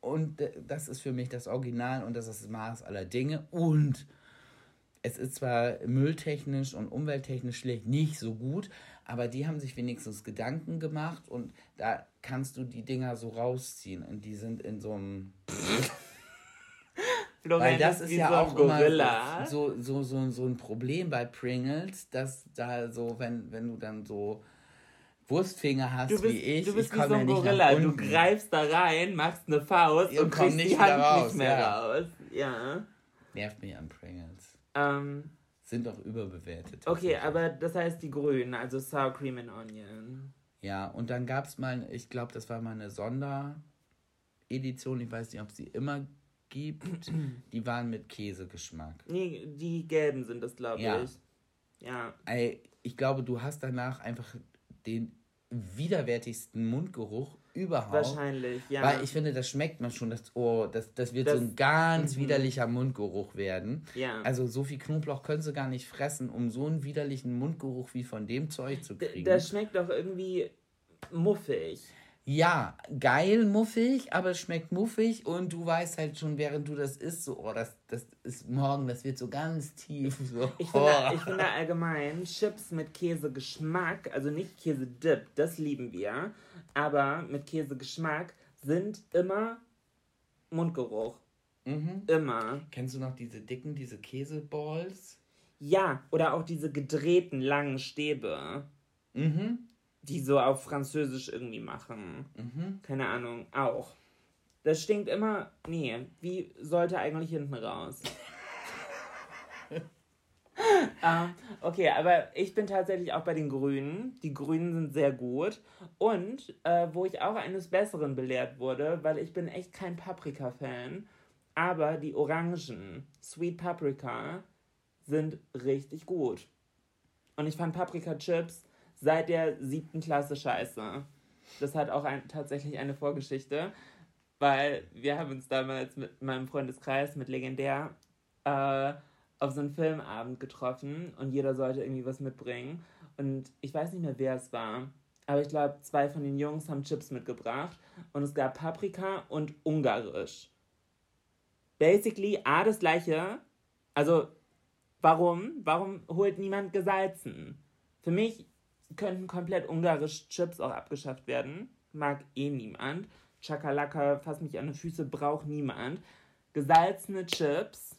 und äh, das ist für mich das Original und das ist das Maß aller Dinge und es ist zwar mülltechnisch und umwelttechnisch schlecht nicht so gut, aber die haben sich wenigstens Gedanken gemacht und da kannst du die Dinger so rausziehen und die sind in so einem Weil das ist ja so ein auch Gorilla. immer so, so, so, so ein Problem bei Pringles, dass da so, wenn, wenn du dann so Wurstfinger hast bist, wie ich, du bist ich wie so ja ein nicht Gorilla. Du greifst da rein, machst eine Faust Und und kriegst nicht die Hand raus, nicht mehr ja. raus. Ja. Nervt mich an Pringles. Ähm, Sind doch überbewertet. okay, aber das heißt die Grünen, also Sour Cream and Onion. Ja, und dann gab es mal, ich glaube, das war mal eine Sonderedition, ich weiß nicht, ob sie immer gibt. Die waren mit Käsegeschmack. Nee, die gelben sind das, glaube Ja. ich. Ja. Ich glaube, du hast danach einfach den widerwärtigsten Mundgeruch überhaupt. Wahrscheinlich, ja. Weil ich finde, das schmeckt man schon. Das, oh, das, das wird Das- so ein ganz widerlicher Mundgeruch werden. Ja. Also so viel Knoblauch können sie gar nicht fressen, um so einen widerlichen Mundgeruch wie von dem Zeug zu D- kriegen. Das schmeckt doch irgendwie muffig. ja, geil muffig, aber es schmeckt muffig und du weißt halt schon, während du das isst, so, oh, das, das ist morgen, das wird so ganz tief. So. Ich finde, oh. ich finde allgemein Chips mit Käsegeschmack, also nicht Käsedip, das lieben wir, aber mit Käsegeschmack sind immer Mundgeruch. Mhm. Immer. Kennst du noch diese dicken, diese Käseballs? Ja, oder auch diese gedrehten langen Stäbe, Mhm. die so auf Französisch irgendwie machen. Mhm. Keine Ahnung, auch. Das stinkt immer. Nee, wie sollte eigentlich hinten raus? ähm, okay, aber ich bin tatsächlich auch bei den Grünen. Die Grünen sind sehr gut. Und äh, wo ich auch eines Besseren belehrt wurde, weil ich bin echt kein Paprika-Fan, aber die Orangen, Sweet Paprika, sind richtig gut. Und ich fand Paprika-Chips seit der siebten Klasse scheiße. Das hat auch ein, tatsächlich eine Vorgeschichte, weil wir haben uns damals mit meinem Freundeskreis, mit Legendär, äh, auf so einen Filmabend getroffen und jeder sollte irgendwie was mitbringen. Und ich weiß nicht mehr, wer es war, aber ich glaube, zwei von den Jungs haben Chips mitgebracht und es gab Paprika und Ungarisch. Basically, A, das gleiche. Also, warum? Warum holt niemand gesalzen? Für mich könnten komplett ungarische Chips auch abgeschafft werden. Mag eh niemand. Chakalaka, fass mich an die Füße, braucht niemand. Gesalzene Chips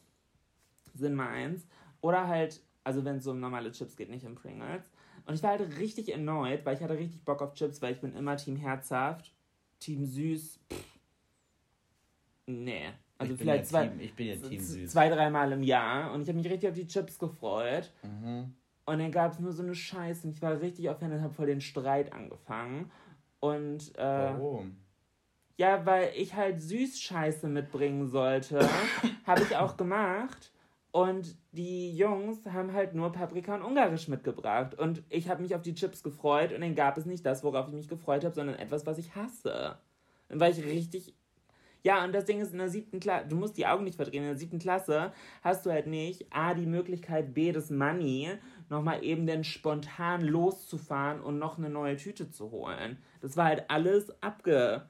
sind meins. Oder halt, also wenn es so um normale Chips geht, nicht um Pringles. Und ich war halt richtig erneut, weil ich hatte richtig Bock auf Chips, weil ich bin immer Team herzhaft, Team süß. Pff. Nee. Also ich, vielleicht ja zwei, Team, ich bin ja Team Süß. zwei, dreimal im Jahr. Und ich habe mich richtig auf die Chips gefreut. Mhm. Und dann gab es nur so eine Scheiße. Und ich war richtig auf und habe voll den Streit angefangen. Und äh, Warum? ja, weil ich halt Süßscheiße mitbringen sollte, habe ich auch gemacht. Und die Jungs haben halt nur Paprika und Ungarisch mitgebracht. Und ich habe mich auf die Chips gefreut und dann gab es nicht das, worauf ich mich gefreut habe, sondern etwas, was ich hasse. Dann war ich richtig. Ja, und das Ding ist in der siebten Klasse, du musst die Augen nicht verdrehen, in der siebten Klasse hast du halt nicht A, die Möglichkeit, B, das Money, nochmal eben dann spontan loszufahren und noch eine neue Tüte zu holen. Das war halt alles abgetimed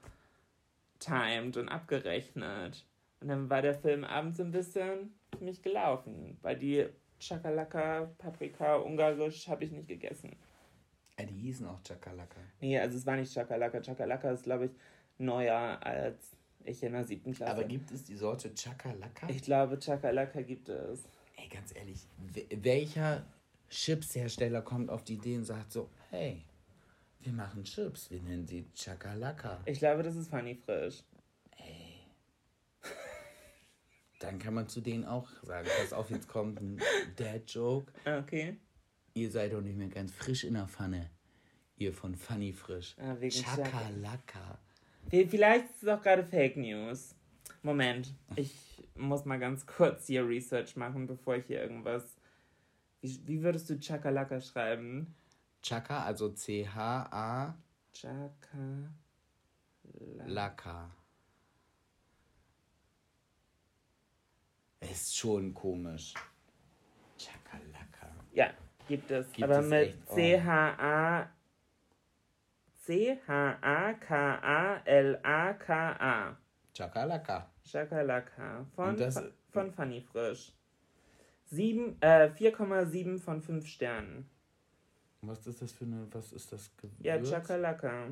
und abgerechnet. Und dann war der Film abends ein bisschen für mich gelaufen, weil die Chakalaka, Paprika, Ungarisch habe ich nicht gegessen. Ja, die hießen auch Chakalaka. Nee, also es war nicht Chakalaka. Chakalaka ist, glaube ich, neuer als ich in der siebten Klasse. Aber gibt es die Sorte Chakalaka? ich glaube, Chakalaka gibt es. Ey, ganz ehrlich, we- welcher Chipshersteller kommt auf die Idee und sagt so, hey, wir machen Chips, wir nennen sie Chakalaka. Ich glaube, das ist Funny Frisch. Dann kann man zu denen auch sagen, pass auf, jetzt kommt ein Dad-Joke. Okay. Ihr seid doch nicht mehr ganz frisch in der Pfanne. Ihr von Funny Frisch. Ah, wegen Chakalaka. Vielleicht ist es auch gerade Fake News. Moment, ich muss mal ganz kurz hier Research machen, bevor ich hier irgendwas. Wie, wie würdest du Chakalaka schreiben? Chaka, also C-H-A-Laka. Chaka. Ist schon komisch. Chakalaka. Ja, gibt es. Gibt aber es mit echt? Oh. C-H-A. C-H-A-K-A-L-A-K-A. Chakalaka. Chakalaka. Von, das- von Funny Frisch. Sieben- äh, 4,7 von 5 Sternen. Was ist das für eine, was ist das Gewürz? Ja, Chakalaka.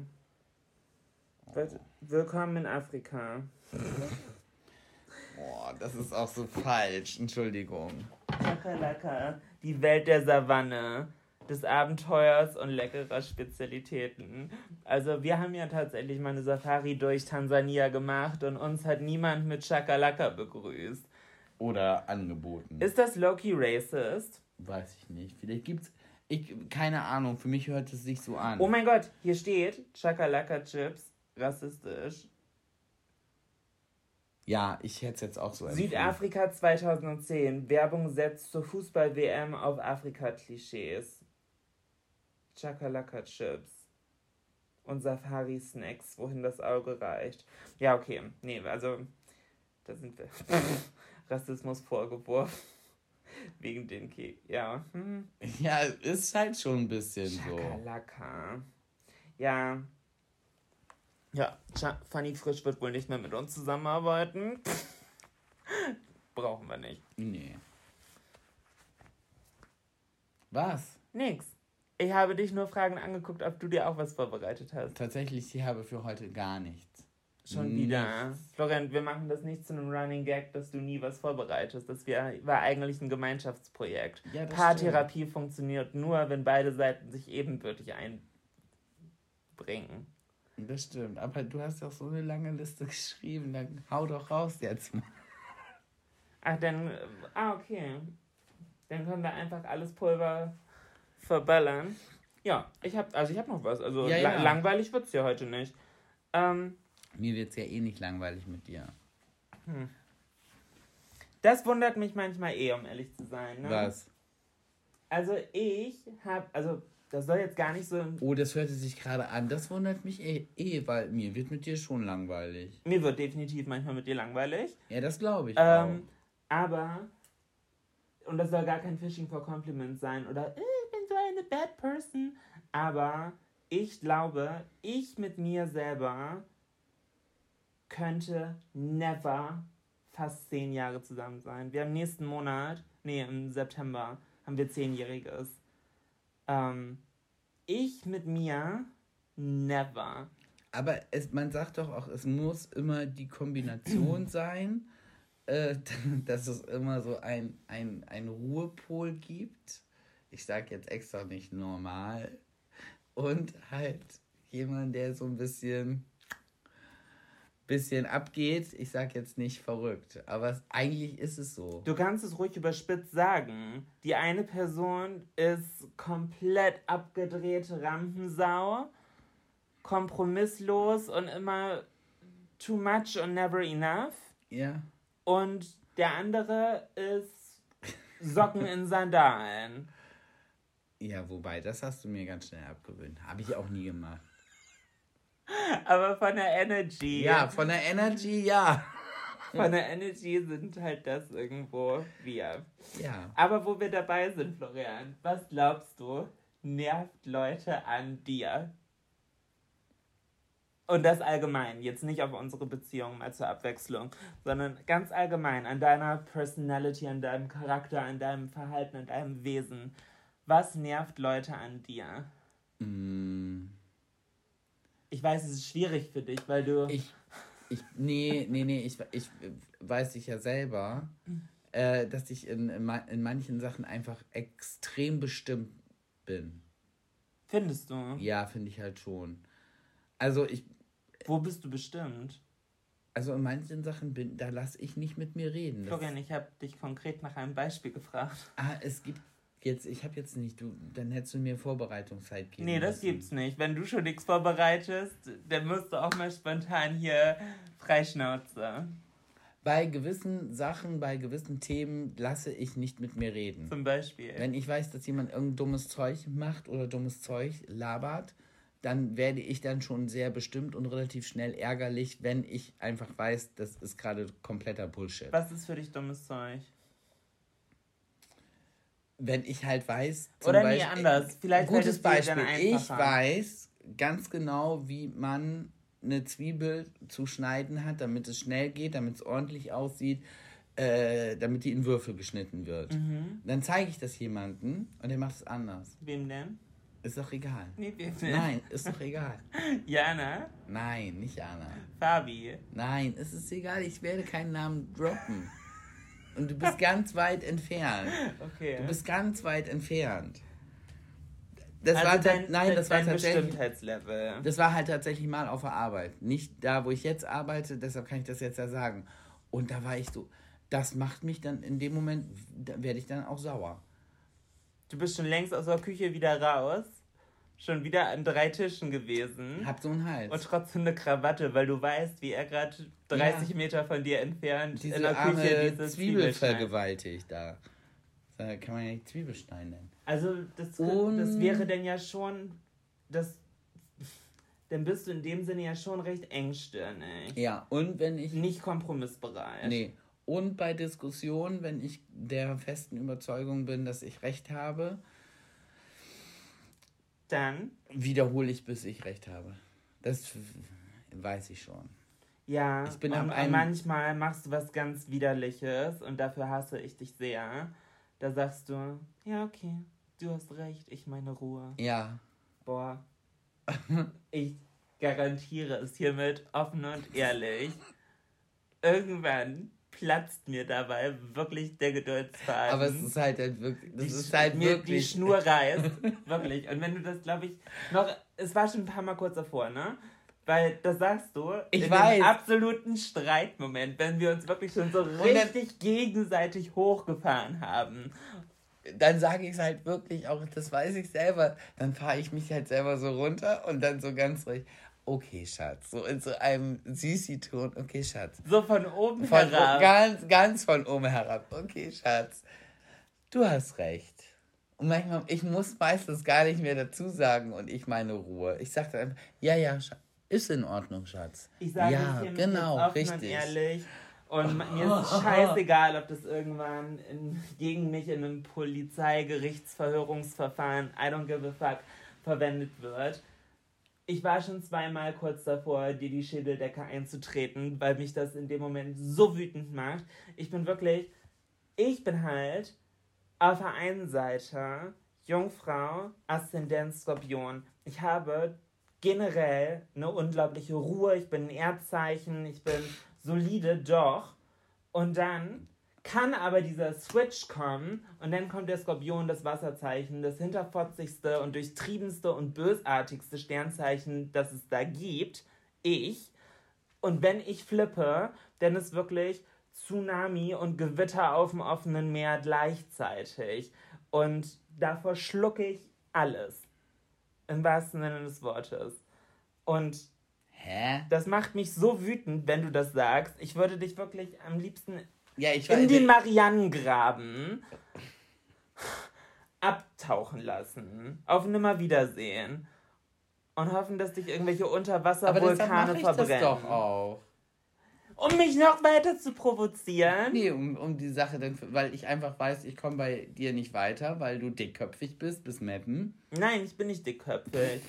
Will- Willkommen in Afrika. Oh, das ist auch so falsch. Entschuldigung. Chakalaka, die Welt der Savanne, des Abenteuers und leckerer Spezialitäten. Also wir haben ja tatsächlich mal eine Safari durch Tansania gemacht und uns hat niemand mit Chakalaka begrüßt. Oder angeboten. Ist das Loki racist? Weiß ich nicht. Vielleicht gibt's. Ich, keine Ahnung, für mich hört es sich so an. Oh mein Gott, hier steht Chakalaka Chips, rassistisch. Ja, ich hätte es jetzt auch so empfunden. Südafrika 2010. Werbung setzt zur Fußball-WM auf Afrika-Klischees. Chakalaka Chips. Und Safari-Snacks, wohin das Auge reicht. Ja, okay. Nee, also, da sind wir. Rassismus vorgeworfen. Wegen den Kek. Ja. Hm. Ja, ist halt schon ein bisschen so. Chakalaka. Ja. Ja, Fanny Frisch wird wohl nicht mehr mit uns zusammenarbeiten. Brauchen wir nicht. Nee. Was? Nix. Ich habe dich nur Fragen angeguckt, ob du dir auch was vorbereitet hast. Tatsächlich, ich habe für heute gar nichts. Schon wieder. Florian, wir machen das nicht zu einem Running Gag, dass du nie was vorbereitest. Das war eigentlich ein Gemeinschaftsprojekt. Ja, Paartherapie funktioniert nur, wenn beide Seiten sich ebenbürtig einbringen. Das stimmt. Aber du hast ja auch so eine lange Liste geschrieben. Dann hau doch raus jetzt mal. Ach, dann. äh, Ah, okay. Dann können wir einfach alles Pulver verballern. Ja, ich hab, also ich hab noch was. Also Ja, la ja. langweilig wird's ja heute nicht. Ähm, Mir wird's ja eh nicht langweilig mit dir. das wundert mich manchmal eh, um ehrlich zu sein. Ne? Was? Also ich hab, also das soll jetzt gar nicht so. Oh, das hörte sich gerade an. Das wundert mich eh, eh, weil mir wird mit dir schon langweilig. Mir wird definitiv manchmal mit dir langweilig. Ja, das glaube ich Ähm, aber, und das soll gar kein Fishing for Compliments sein oder äh, ich bin so eine bad person. Aber ich glaube, ich mit mir selber könnte never fast zehn Jahre zusammen sein. Wir haben nächsten Monat, nee, im September haben wir zehnjähriges. Ähm, ich mit mir never. Aber es, man sagt doch auch, es muss immer die Kombination sein, äh, dass es immer so ein, ein, ein Ruhepol gibt. Ich sage jetzt extra nicht normal. Und halt jemand, der so ein bisschen, bisschen abgeht. Ich sage jetzt nicht verrückt, aber eigentlich ist es so. Du kannst es ruhig überspitzt sagen. Die eine Person ist komplett abgedrehte Rampensau, kompromisslos und immer too much und never enough. Ja. Und der andere ist Socken in Sandalen. Ja, wobei, das hast du mir ganz schnell abgewöhnt. Habe ich auch nie gemacht. Aber von der Energy. Ja, von der Energy, ja. Von der Energy sind halt das irgendwo wir. Ja. Aber wo wir dabei sind, Florian, was glaubst du, nervt Leute an dir? Und das allgemein, jetzt nicht auf unsere Beziehung mal zur Abwechslung, sondern ganz allgemein an deiner Personality, an deinem Charakter, an deinem Verhalten, an deinem Wesen. Was nervt Leute an dir? Mm, Ich weiß, es ist schwierig für dich, weil du. Ich, ich, nee, nee, nee, ich, ich weiß ich ja selber, äh, dass ich in, in, ma- in manchen Sachen einfach extrem bestimmt bin. findest du? Ja, finde ich halt schon. Also ich, Wo bist du bestimmt? also in manchen Sachen bin, da lasse ich nicht mit mir reden. Florian, ich habe dich konkret nach einem Beispiel gefragt. ah, es gibt jetzt, ich habe jetzt nicht, du, dann hättest du mir Vorbereitungszeit geben Nee, das müssen. gibt's nicht. Wenn du schon nichts vorbereitest, dann musst du auch mal spontan hier freischnauze. Bei gewissen Sachen, bei gewissen Themen lasse ich nicht mit mir reden. Zum Beispiel. Wenn ich weiß, dass jemand irgendein dummes Zeug macht oder dummes Zeug labert, dann werde ich dann schon sehr bestimmt und relativ schnell ärgerlich, wenn ich einfach weiß, das ist gerade kompletter Bullshit. Was ist für dich dummes Zeug? Wenn ich halt weiß, Oder Beispiel, anders. Vielleicht gutes Beispiel. Ich weiß ganz genau, wie man eine Zwiebel zu schneiden hat, damit es schnell geht, damit es ordentlich aussieht, äh, damit die in Würfel geschnitten wird. Mhm. Dann zeige ich das jemandem und der macht es anders. Wem denn? Ist doch egal. Nee, wem denn? Nein, ist doch egal. Jana? Nein, nicht Anna. Fabi? Nein, es ist egal, ich werde keinen Namen droppen. Und du bist ganz weit entfernt. Okay. Du bist ganz weit entfernt. Das also war dein, nein, das war dein tatsächlich. Bestimmtheitslevel. Das war halt tatsächlich mal auf der Arbeit. Nicht da, wo ich jetzt arbeite, deshalb kann ich das jetzt ja sagen. Und da war ich so, das macht mich dann in dem Moment, da werde ich dann auch sauer. Du bist schon längst aus der Küche wieder raus. Schon wieder an drei Tischen gewesen. Hab so einen Hals. Und trotzdem eine Krawatte, weil du weißt, wie er gerade 30 Ja. Meter von dir entfernt diese in der arme Küche diese Zwiebel vergewaltigt da. Da kann man ja nicht Zwiebelstein nennen. Also das, Und- das wäre dann ja schon, das, dann bist du in dem Sinne ja schon recht engstirnig. Ja, und wenn ich. Nicht kompromissbereit. Nee. Und bei Diskussionen, wenn ich der festen Überzeugung bin, dass ich recht habe, Dann, wiederhole ich, bis ich recht habe. Das weiß ich schon. ja, Ich bin und, und manchmal machst du was ganz Widerliches und dafür hasse ich dich sehr. Da sagst du, ja okay, du hast recht, ich meine Ruhe. Ja. Boah, ich garantiere es hiermit offen und ehrlich. Irgendwann platzt mir dabei wirklich der Geduldsfaden. Aber es ist halt, halt wirklich. Das die, ist halt mir wirklich. die Schnur reißt. wirklich. Und wenn du das, glaube ich, noch. Es war schon ein paar Mal kurz davor, ne? Weil das sagst du Ich in weiß. dem absoluten Streitmoment, wenn wir uns wirklich schon so dann- richtig gegenseitig hochgefahren haben. dann sage ich es halt wirklich auch, das weiß ich selber. Dann fahre ich mich halt selber so runter und dann so ganz ruhig. Okay, Schatz. So in so einem Süßi-Ton. Okay, Schatz. So von oben Von herab. ganz, ganz von oben herab. Okay, Schatz. Du hast recht. Und manchmal, ich muss meistens gar nicht mehr dazu sagen und ich meine Ruhe. Ich sage dann einfach, ja, ja, Schatz. Ist in Ordnung, Schatz. Ich sage ja, es genau, offen richtig. und ehrlich. Und mir ist scheißegal, ob das irgendwann in, gegen mich in einem Polizeigerichtsverhörungsverfahren, I don't give a fuck, verwendet wird. Ich war schon zweimal kurz davor, dir die Schädeldecke einzutreten, weil mich das in dem Moment so wütend macht. Ich bin wirklich, ich bin halt auf der einen Seite Jungfrau, Aszendent Skorpion. Ich habe generell eine unglaubliche Ruhe. Ich bin ein Erdzeichen, ich bin solide, doch. Und dann kann aber dieser Switch kommen und dann kommt der Skorpion, das Wasserzeichen, das hinterfotzigste und durchtriebenste und bösartigste Sternzeichen, das es da gibt, ich. Und wenn ich flippe, dann ist wirklich Tsunami und Gewitter auf dem offenen Meer gleichzeitig. Und davor schlucke ich alles. Im wahrsten Sinne des Wortes. Und Hä? das macht mich so wütend, wenn du das sagst. Ich würde dich wirklich am liebsten Ja, ich in weiß. den Marianengraben abtauchen lassen. Auf Nimmerwiedersehen. Und hoffen, dass dich irgendwelche aber Unterwasservulkane mache ich das verbrennen. doch auch. Um mich noch weiter zu provozieren. Nee, um, um die Sache dann, weil ich einfach weiß, ich komme bei dir nicht weiter, weil du dickköpfig bist, bis Mappen. Nein, ich bin nicht dickköpfig.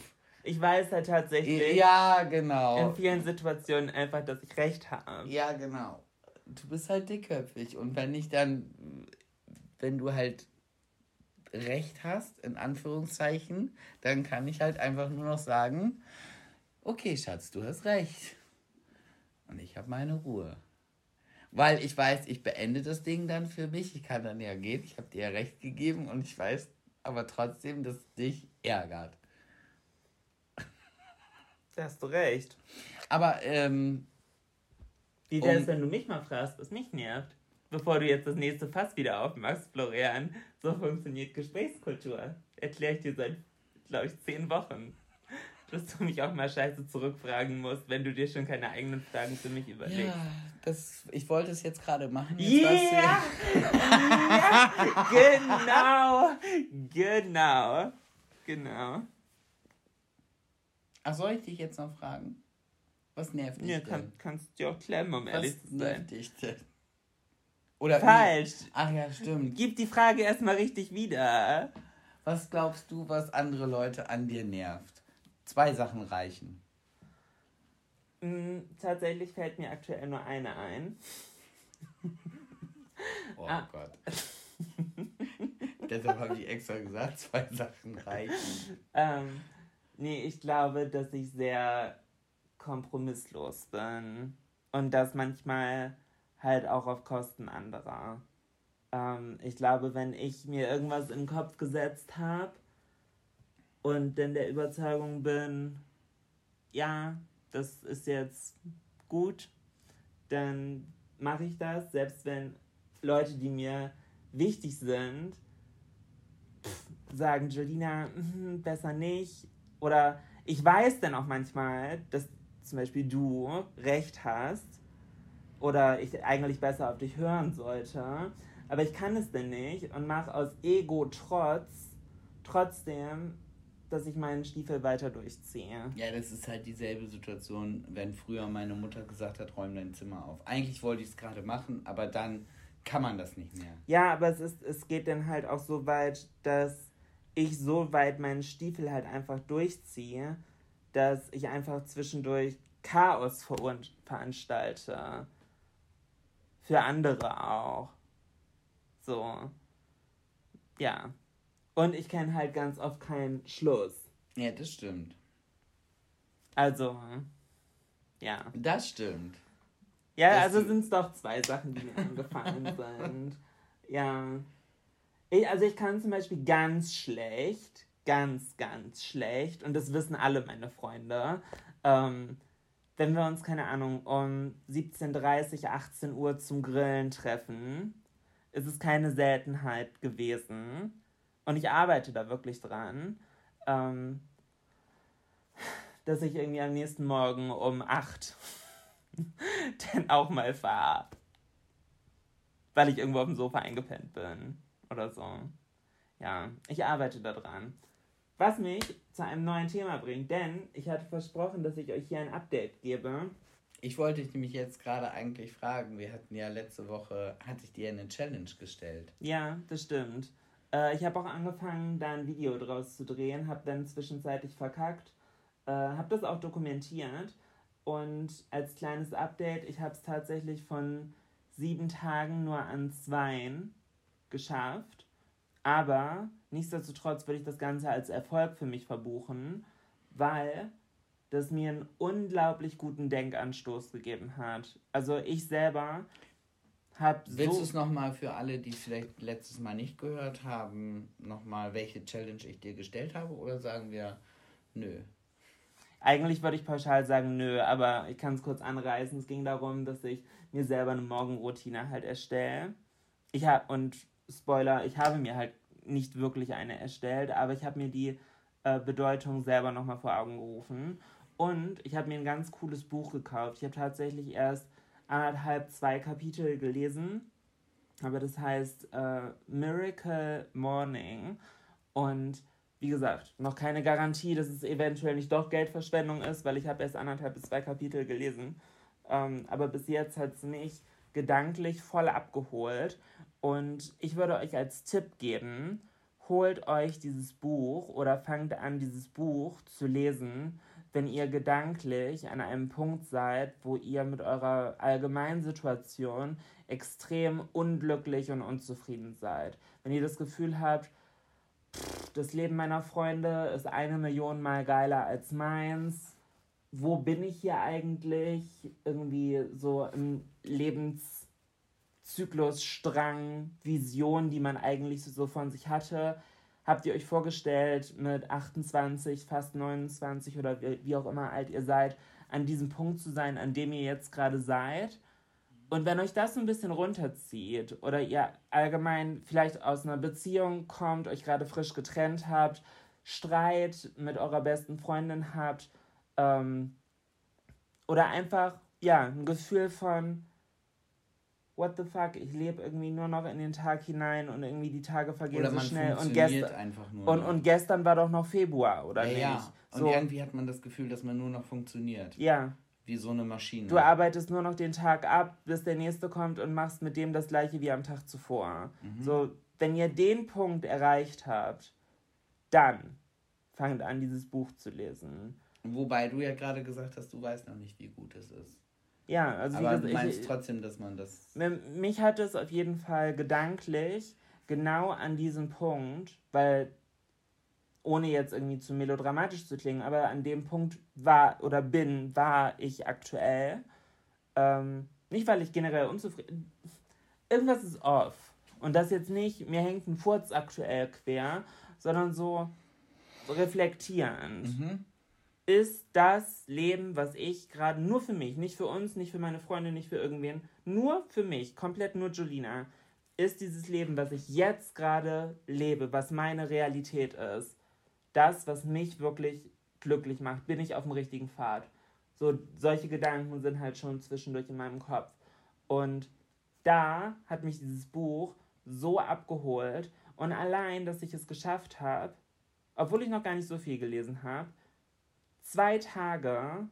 Ich weiß halt tatsächlich Ja, in genau. vielen Situationen einfach, dass ich recht habe. Ja, genau. Du bist halt dickköpfig. Und wenn ich dann, wenn du halt recht hast, in Anführungszeichen, dann kann ich halt einfach nur noch sagen, okay, Schatz, du hast recht. Und ich habe meine Ruhe. Weil ich weiß, ich beende das Ding dann für mich. Ich kann dann ja gehen. Ich habe dir ja recht gegeben und ich weiß aber trotzdem, dass es dich ärgert. Da hast du recht. Aber ähm, Wie wäre es, wenn du mich mal fragst, was mich nervt? Bevor du jetzt das nächste Fass wieder aufmachst, Florian. So funktioniert Gesprächskultur. Erkläre ich dir seit, glaube ich, zehn Wochen. Dass du mich auch mal scheiße zurückfragen musst, wenn du dir schon keine eigenen Fragen für mich überlegst. ja, das, ich wollte es jetzt gerade machen. Jetzt Yeah! ja! Genau! Genau! Genau. Ach, soll ich dich jetzt noch fragen? Was nervt dich Ja, denn? kann, kannst du dir auch klemmen, um ehrlich Was zu sein. dich denn? Oder Falsch! Ach ja, stimmt. Gib die Frage erstmal richtig wieder. Was glaubst du, was andere Leute an dir nervt? Zwei Sachen reichen. Mm, Tatsächlich fällt mir aktuell nur eine ein. Oh Ah. Gott. Deshalb habe ich extra gesagt, zwei Sachen reichen. Ähm, nee, ich glaube, dass ich sehr kompromisslos bin. Und das manchmal halt auch auf Kosten anderer. Ähm, ich glaube, wenn ich mir irgendwas in den Kopf gesetzt habe und dann der Überzeugung bin, ja, das ist jetzt gut, dann mache ich das, selbst wenn Leute, die mir wichtig sind, sagen, Jolina, mhm, besser nicht. Oder ich weiß dann auch manchmal, dass zum Beispiel du recht hast oder ich eigentlich besser auf dich hören sollte. Aber ich kann es denn nicht und mache aus Ego trotz trotzdem, dass ich meinen Stiefel weiter durchziehe. Ja, das ist halt dieselbe Situation, wenn früher meine Mutter gesagt hat, räum dein Zimmer auf. Eigentlich wollte ich es gerade machen, aber dann kann man das nicht mehr. Ja, aber es ist, es geht dann halt auch so weit, dass ich so weit meinen Stiefel halt einfach durchziehe, dass ich einfach zwischendurch Chaos veranstalte. Für andere auch. So. Ja. Und ich kenne halt ganz oft keinen Schluss. Ja, das stimmt. Also, ja. Das stimmt. Ja, das also sind es doch zwei Sachen, die mir angefallen sind. Ja. Ich, also ich kann zum Beispiel ganz schlecht, ganz, ganz schlecht, und das wissen alle meine Freunde, ähm, wenn wir uns, keine Ahnung, um 17.30, 18 Uhr zum Grillen treffen, ist es keine Seltenheit gewesen. Und ich arbeite da wirklich dran, ähm, dass ich irgendwie am nächsten Morgen um 8 dann auch mal fahre. Weil ich irgendwo auf dem Sofa eingepennt bin. Oder so. Ja, ich arbeite da dran. Was mich zu einem neuen Thema bringt, denn ich hatte versprochen, dass ich euch hier ein Update gebe. Ich wollte dich nämlich jetzt gerade eigentlich fragen. Wir hatten ja letzte Woche, hatte ich dir eine Challenge gestellt. Ja, das stimmt. Äh, ich habe auch angefangen, da ein Video draus zu drehen, habe dann zwischenzeitlich verkackt, äh, habe das auch dokumentiert und als kleines Update, ich habe es tatsächlich von sieben Tagen nur an zweien geschafft. Aber nichtsdestotrotz würde ich das Ganze als Erfolg für mich verbuchen, weil das mir einen unglaublich guten Denkanstoß gegeben hat. Also ich selber habe so... Willst du es nochmal für alle, die es vielleicht letztes Mal nicht gehört haben, nochmal, welche Challenge ich dir gestellt habe? Oder sagen wir, nö? Eigentlich würde ich pauschal sagen, nö, aber ich kann es kurz anreißen. Es ging darum, dass ich mir selber eine Morgenroutine halt erstelle. Ich habe, und Spoiler, ich habe mir halt nicht wirklich eine erstellt, aber ich habe mir die äh, Bedeutung selber nochmal vor Augen gerufen. Und ich habe mir ein ganz cooles Buch gekauft. Ich habe tatsächlich erst anderthalb, zwei Kapitel gelesen. Aber das heißt äh, Miracle Morning. Und wie gesagt, noch keine Garantie, dass es eventuell nicht doch Geldverschwendung ist, weil ich habe erst anderthalb bis zwei Kapitel gelesen. Ähm, aber bis jetzt hat es mich gedanklich voll abgeholt. Und ich würde euch als Tipp geben, holt euch dieses Buch oder fangt an, dieses Buch zu lesen, wenn ihr gedanklich an einem Punkt seid, wo ihr mit eurer allgemeinen Situation extrem unglücklich und unzufrieden seid. Wenn ihr das Gefühl habt, das Leben meiner Freunde ist eine Million Mal geiler als meins. Wo bin ich hier eigentlich? Irgendwie so im Lebenszyklus, Strang, Vision, die man eigentlich so von sich hatte. Habt ihr euch vorgestellt, mit 28, fast 29 oder wie, wie auch immer alt ihr seid, an diesem Punkt zu sein, an dem ihr jetzt gerade seid? Und wenn euch das ein bisschen runterzieht oder ihr allgemein vielleicht aus einer Beziehung kommt, euch gerade frisch getrennt habt, Streit mit eurer besten Freundin habt ähm, oder einfach ja ein Gefühl von What the fuck, ich lebe irgendwie nur noch in den Tag hinein und irgendwie die Tage vergehen oder so schnell und gestern und, und gestern war doch noch Februar oder ja, nicht? Ja. Und so. irgendwie hat man das Gefühl, dass man nur noch funktioniert. Ja, wie so eine Maschine. Du arbeitest nur noch den Tag ab, bis der nächste kommt und machst mit dem das gleiche wie am Tag zuvor. Mhm. So, wenn ihr den Punkt erreicht habt, dann fangt an, dieses Buch zu lesen. Wobei du ja gerade gesagt hast, du weißt noch nicht, wie gut es ist. Ja, also Aber wie du meinst ich, trotzdem, dass man das. Mich hat es auf jeden Fall gedanklich genau an diesem Punkt, weil ohne jetzt irgendwie zu melodramatisch zu klingen, aber an dem Punkt war oder bin, war ich aktuell. Ähm, nicht, weil ich generell unzufrieden. Irgendwas ist off. Und das jetzt nicht, mir hängt ein Furz aktuell quer, sondern so reflektierend. Mhm. Ist das Leben, was ich gerade nur für mich, nicht für uns, nicht für meine Freunde, nicht für irgendwen, nur für mich, komplett nur Julina, ist dieses Leben, was ich jetzt gerade lebe, was meine Realität ist, das, was mich wirklich glücklich macht, bin ich auf dem richtigen Pfad. So, solche Gedanken sind halt schon zwischendurch in meinem Kopf. Und da hat mich dieses Buch so abgeholt. Und allein, dass ich es geschafft habe, obwohl ich noch gar nicht so viel gelesen habe, zwei Tage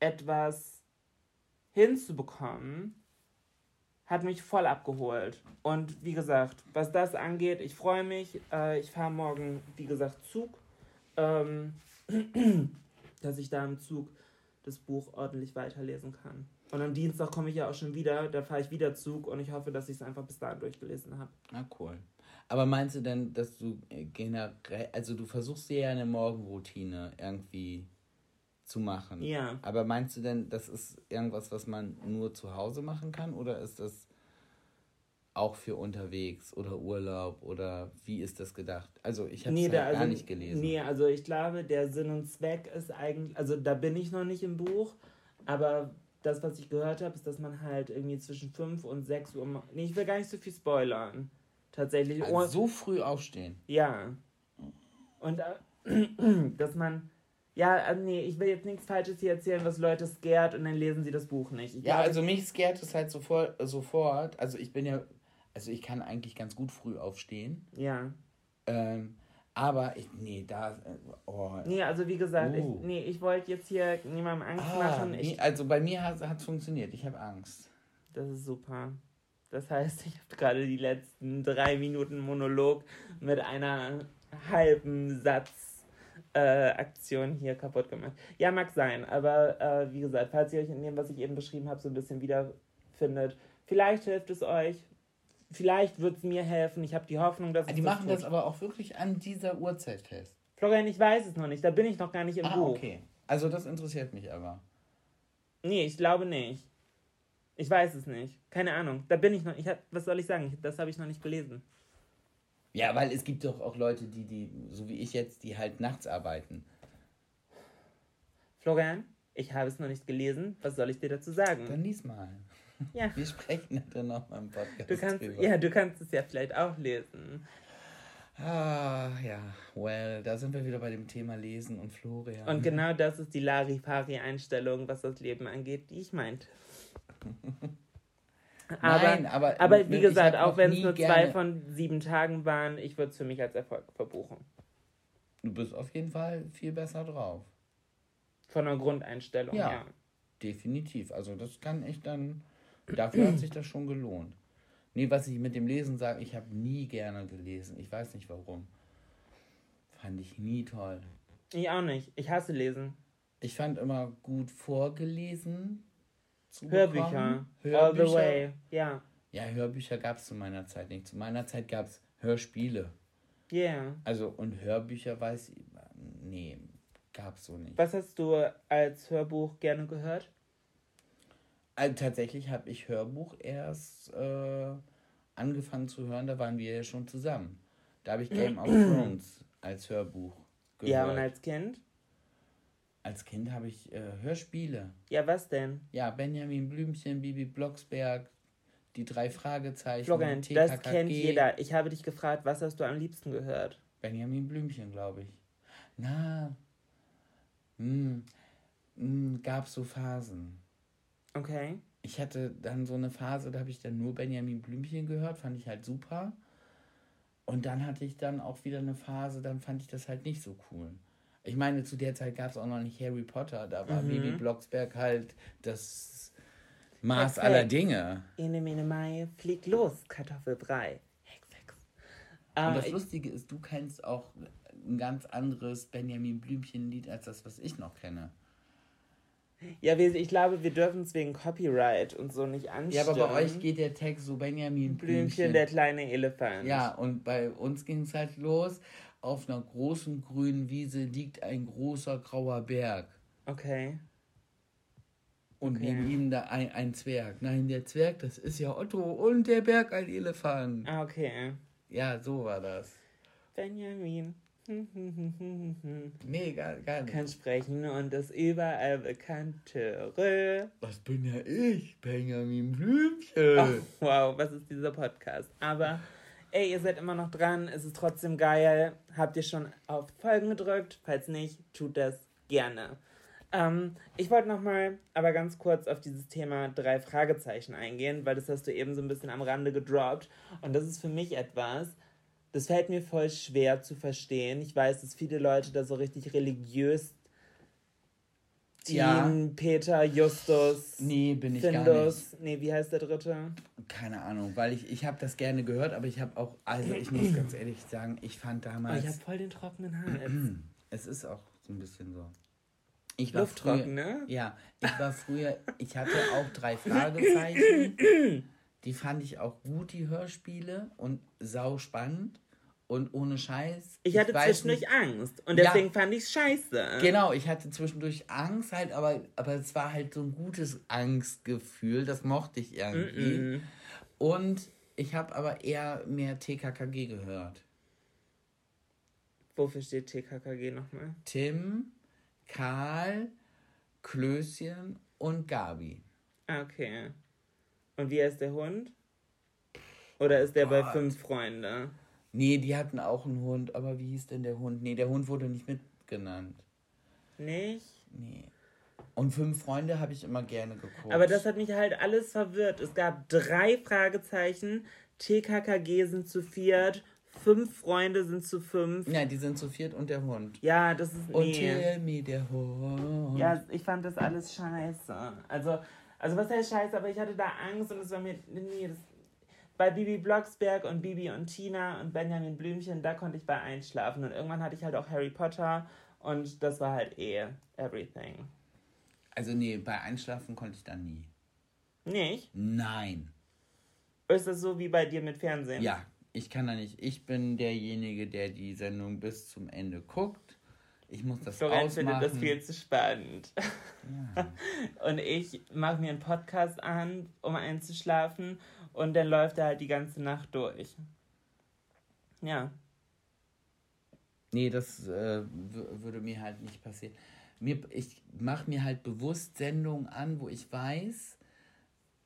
etwas hinzubekommen, hat mich voll abgeholt. Und wie gesagt, was das angeht, ich freue mich. Äh, ich fahre morgen, wie gesagt, Zug. Ähm, dass ich da im Zug das Buch ordentlich weiterlesen kann. Und am Dienstag komme ich ja auch schon wieder, da fahre ich wieder Zug und ich hoffe, dass ich es einfach bis dahin durchgelesen habe. Ah, cool. Aber meinst du denn, dass du äh, generell, also du versuchst dir ja eine Morgenroutine irgendwie zu machen. Ja. Aber meinst du denn, das ist irgendwas, was man nur zu Hause machen kann oder ist das auch für unterwegs oder Urlaub oder wie ist das gedacht? Also ich habe es halt gar nicht gelesen. Nee, also ich glaube, der Sinn und Zweck ist eigentlich, also da bin ich noch nicht im Buch, aber das, was ich gehört habe, ist, dass man halt irgendwie zwischen 5 und 6 Uhr, nee, ich will gar nicht so viel spoilern. Tatsächlich. also Oh, so früh aufstehen. Ja. Und äh, dass man, ja, äh, nee, ich will jetzt nichts Falsches hier erzählen, was Leute scared und dann lesen sie das Buch nicht. Ich Ja, glaube, also mich scared es halt sofort, sofort. Also ich bin ja, also ich kann eigentlich ganz gut früh aufstehen. Ja. Ähm, aber ich, nee, da, oh. Nee, also wie gesagt, Uh. ich, nee, ich wollte jetzt hier niemandem Angst Ah, machen. nee, Ich, also bei mir hat es funktioniert. Ich habe Angst. Das ist super. Das heißt, ich habe gerade die letzten drei Minuten Monolog mit einer halben Satz äh, Aktion hier kaputt gemacht. Ja, mag sein, aber äh, wie gesagt, falls ihr euch in dem, was ich eben beschrieben habe, so ein bisschen wiederfindet, vielleicht hilft es euch, vielleicht wird es mir helfen. Ich habe die Hoffnung, dass es Ah, Die machen tut. das aber auch wirklich an dieser Uhrzeit fest. Florian, ich weiß es noch nicht, da bin ich noch gar nicht im Ah, Buch. okay. Also das interessiert mich aber. Nee, ich glaube nicht. Ich weiß es nicht. Keine Ahnung. Da bin ich noch. Ich hab, was soll ich sagen? Das habe ich noch nicht gelesen. Ja, weil es gibt doch auch Leute, die, die, so wie ich jetzt, die halt nachts arbeiten. Florian, ich habe es noch nicht gelesen. Was soll ich dir dazu sagen? Dann lies mal. ja. Wir sprechen dann noch mal im Podcast Du kannst, drüber. ja, du kannst es ja vielleicht auch lesen. Ah, ja. Well, da sind wir wieder bei dem Thema Lesen und Florian. Und genau das ist die Larifari-Einstellung, was das Leben angeht, die ich meinte. Aber, Nein, aber aber wie gesagt, auch wenn es nur zwei von sieben Tagen waren, ich würde es für mich als Erfolg verbuchen. Du bist auf jeden Fall viel besser drauf. Von der Grundeinstellung, Ja. ja. Definitiv. Also das kann ich dann. Dafür hat sich das schon gelohnt. Nee, was ich mit dem Lesen sage, ich habe nie gerne gelesen. Ich weiß nicht warum. Fand ich nie toll. Ich auch nicht. Ich hasse Lesen. Ich fand immer gut vorgelesen. Zu Hörbücher. bekommen. All the way. Ja. Ja, Hörbücher gab es zu meiner Zeit nicht. Zu meiner Zeit gab es Hörspiele. Yeah. Also, und Hörbücher weiß ich. Nee, gab es so nicht. Was hast du als Hörbuch gerne gehört? Also, tatsächlich habe ich Hörbuch erst äh, angefangen zu hören, da waren wir ja schon zusammen. Da habe ich Game of Thrones als Hörbuch gehört. Ja, und als Kind? Als Kind habe ich äh, Hörspiele. Ja, was denn? Ja, Benjamin Blümchen, Bibi Blocksberg, die drei Fragezeichen. Florian, das TKKG. kennt jeder. Ich habe dich gefragt, was hast du am liebsten gehört? Benjamin Blümchen, glaube ich. Na, hm, hm, gab so Phasen. Okay. Ich hatte dann so eine Phase, da habe ich dann nur Benjamin Blümchen gehört, fand ich halt super. Und dann hatte ich dann auch wieder eine Phase, dann fand ich das halt nicht so cool. Ich meine, zu der Zeit gab es auch noch nicht Harry Potter, da war Bibi Blocksberg halt das Maß Perfekt. aller Dinge. Ene, mene, mai, flieg los, Kartoffelbrei. Hex, hex. Und Ah, das Lustige ist, du kennst auch ein ganz anderes Benjamin Blümchen-Lied als das, was ich noch kenne. ja, ich glaube, wir dürfen es wegen Copyright und so nicht anstimmen. Ja, aber bei euch geht der Text so Benjamin Blümchen. Blümchen, der kleine Elefant. Ja, und bei uns ging es halt los. Auf einer großen grünen Wiese liegt ein großer grauer Berg. Okay. Und Okay. neben ihm da ein, ein Zwerg. Nein, der Zwerg, das ist ja Otto und der Berg ein Elefant. Ah, okay. Ja, so war das. Benjamin. Nee, gar, gar nicht. Kann sprechen und das überall bekannte Rö. Das bin ja ich, Benjamin Blümchen. Ach, wow, was ist dieser Podcast? Aber, ey, ihr seid immer noch dran. Es ist trotzdem geil. Habt ihr schon auf Folgen gedrückt? Falls nicht, tut das gerne. Ähm, ich wollte nochmal aber ganz kurz auf dieses Thema drei Fragezeichen eingehen, weil das hast du eben so ein bisschen am Rande gedroppt. Und das ist für mich etwas, das fällt mir voll schwer zu verstehen. Ich weiß, dass viele Leute da so richtig religiös Team, Ja. Peter, Justus, Nee, bin ich gar nicht. Findus, nee, wie heißt der dritte? Keine Ahnung, weil ich, ich habe das gerne gehört, aber ich habe auch, also ich muss ganz ehrlich sagen, ich fand Oh, damals, ich habe voll den trockenen Hals. es ist auch so ein bisschen so. Ich war Lufttrocken, früher, ne? Ja, ich war früher, ich hatte auch drei Fragezeichen. Die fand ich auch gut, die Hörspiele und sau spannend und ohne Scheiß. Ich hatte zwischendurch nicht- Angst und Ja. deswegen fand ich scheiße. Genau, ich hatte zwischendurch Angst halt, aber, aber es war halt so ein gutes Angstgefühl, das mochte ich irgendwie. Und ich habe aber eher mehr TKKG gehört. Wofür steht TKKG nochmal? Tim, Karl, Klößchen und Gabi. Ah, okay. Und wie heißt der Hund? Oder ist der bei fünf Freunde? Nee, die hatten auch einen Hund, aber wie hieß denn der Hund? Nee, der Hund wurde nicht mitgenannt. Nicht? Nee. Und fünf Freunde habe ich immer gerne geguckt. Aber das hat mich halt alles verwirrt. Es gab drei Fragezeichen. TKKG sind zu viert. Fünf Freunde sind zu fünf. Ja, die sind zu viert und der Hund. Ja, das ist. Und Nee. tell me der Hund. Ja, ich fand das alles scheiße. Also, also was heißt scheiße, aber ich hatte da Angst und es war mir. Nee, das, bei Bibi Blocksberg und Bibi und Tina und Benjamin Blümchen, da konnte ich bei einschlafen. Und irgendwann hatte ich halt auch Harry Potter und das war halt eh everything. Also nee, bei Einschlafen konnte ich da nie. Nicht? Nein. Ist das so wie bei dir mit Fernsehen? Ja, ich kann da nicht. Ich bin derjenige, der die Sendung bis zum Ende guckt. Ich muss das Florian ausmachen. findet das viel zu spannend. Und ich mache mir einen Podcast an, um einzuschlafen und dann läuft er halt die ganze Nacht durch. Ja. Nee, das äh, würde mir halt nicht passieren. Mir, ich mache mir halt bewusst Sendungen an, wo ich weiß,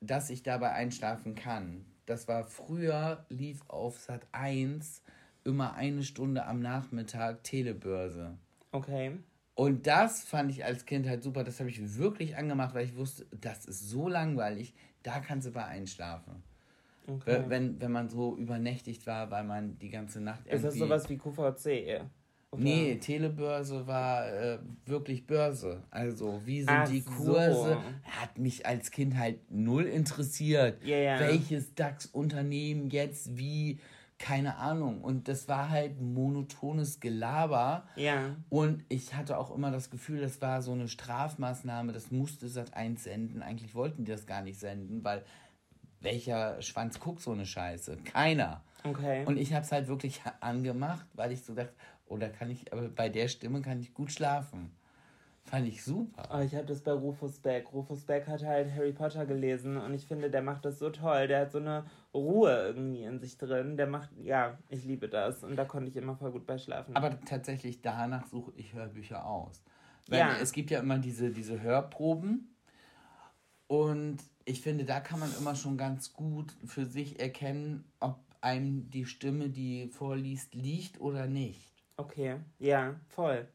dass ich dabei einschlafen kann. Das war früher, lief auf Sat 1 immer eine Stunde am Nachmittag Telebörse. Okay. Und das fand ich als Kind halt super. Das habe ich wirklich angemacht, weil ich wusste, das ist so langweilig. Da kannst du bei einschlafen. Okay. Wenn, wenn man so übernächtigt war, weil man die ganze Nacht Ist das irgendwie- sowas wie QVC? Oder? Nee, Telebörse war äh, wirklich Börse. Also, wie sind Ach die so. Kurse? Hat mich als Kind halt null interessiert. Ja. Welches DAX-Unternehmen jetzt wie, keine Ahnung. Und das war halt monotones Gelaber. Ja. Und ich hatte auch immer das Gefühl, das war so eine Strafmaßnahme, das musste Sat 1 senden. Eigentlich wollten die das gar nicht senden, weil welcher Schwanz guckt so eine Scheiße? Keiner. Okay. Und ich habe es halt wirklich angemacht, weil ich so dachte, oh, da kann ich, aber bei der Stimme kann ich gut schlafen. Fand ich super. Oh, ich habe das bei Rufus Beck. Rufus Beck hat halt Harry Potter gelesen und ich finde, der macht das so toll. Der hat so eine Ruhe irgendwie in sich drin. Der macht, ja, ich liebe das und da konnte ich immer voll gut bei schlafen. Aber tatsächlich danach suche ich Hörbücher aus. Weil Ja. es gibt ja immer diese, diese Hörproben und ich finde, da kann man immer schon ganz gut für sich erkennen, ob einem die Stimme, die vorliest, liegt oder nicht. okay, ja, voll.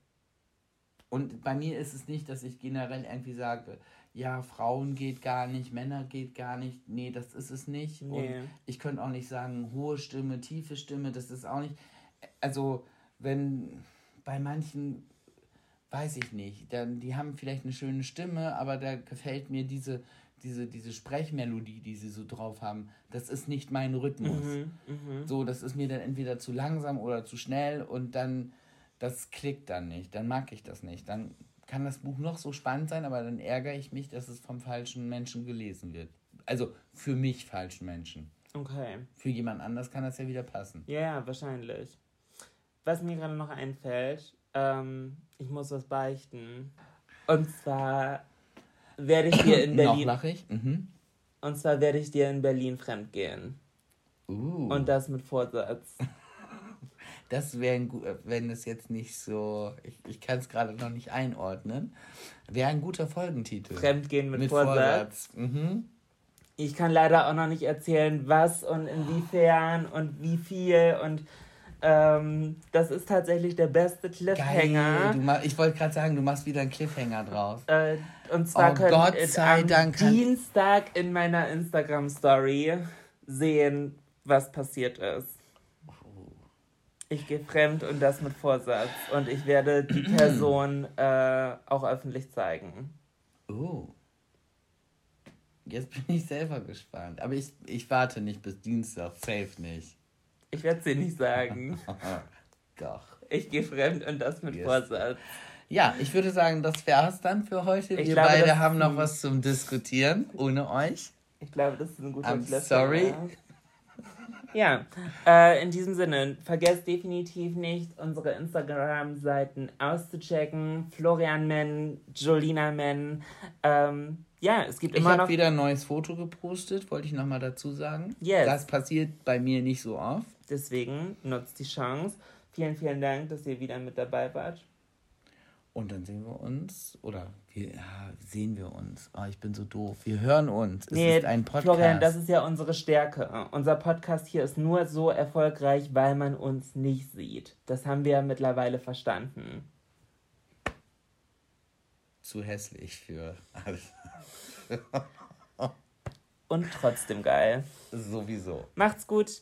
Und bei mir ist es nicht, dass ich generell irgendwie sage, ja, Frauen geht gar nicht, Männer geht gar nicht. Nee, das ist es nicht. Nee. Und ich könnte auch nicht sagen, hohe Stimme, tiefe Stimme, das ist auch nicht. Also, wenn bei manchen, weiß ich nicht, dann, die haben vielleicht eine schöne Stimme, aber da gefällt mir diese, diese, diese Sprechmelodie, die sie so drauf haben, das ist nicht mein Rhythmus. So, das ist mir dann entweder zu langsam oder zu schnell und dann, das klickt dann nicht, dann mag ich das nicht. Dann kann das Buch noch so spannend sein, aber dann ärgere ich mich, dass es vom falschen Menschen gelesen wird. Also für mich falschen Menschen. Okay. Für jemand anders kann das ja wieder passen. Ja, ja, wahrscheinlich. Was mir gerade noch einfällt, ähm, ich muss was beichten. Und zwar werde ich dir in Noch Berlin. lache ich. Mhm. Und zwar werde ich dir in Berlin fremdgehen. Uh, Und das mit Vorsatz. das wäre ein gut, wenn es jetzt nicht so, ich, ich kann es gerade noch nicht einordnen, wäre ein guter Folgentitel. Fremdgehen mit, Mit Vorsatz. Vorsatz. Mhm. Ich kann leider auch noch nicht erzählen, was und inwiefern und wie viel. Und ähm, das ist tatsächlich der beste Geil. Cliffhanger. Ma ich wollte gerade sagen, du machst wieder einen Cliffhanger draus. Äh, und zwar Oh könnt Gott am Dank Dienstag in meiner Instagram-Story sehen, was passiert ist. Ich gehe fremd und das mit Vorsatz. Und ich werde die Person äh, auch öffentlich zeigen. Oh. Jetzt bin ich selber gespannt. Aber ich, ich warte nicht bis Dienstag. Safe nicht. Ich werde es dir nicht sagen. Doch. Ich gehe fremd und das mit Yes. Vorsatz. Ja, ich würde sagen, das wäre es dann für heute. Ich Wir glaube, beide haben noch was zum Diskutieren, ohne euch. Ich glaube, das ist ein guter I'm Cliffhanger. sorry. Ja, äh, in diesem Sinne, vergesst definitiv nicht, unsere Instagram-Seiten auszuchecken. Florian Men, Jolina Men. Ähm, ja, es gibt Ich immer habe noch. wieder ein neues Foto gepostet, wollte ich nochmal dazu sagen. Yes. Das passiert bei mir nicht so oft. Deswegen nutzt die Chance. Vielen, vielen Dank, dass ihr wieder mit dabei wart. Und dann sehen wir uns, oder wir, ja, sehen wir uns. Oh, ich bin so doof. Wir hören uns. Es Nee, ist ein Podcast. Florian, das ist ja unsere Stärke. Unser Podcast hier ist nur so erfolgreich, weil man uns nicht sieht. Das haben wir mittlerweile verstanden. zu hässlich für alles. Und trotzdem geil. Sowieso. Macht's gut.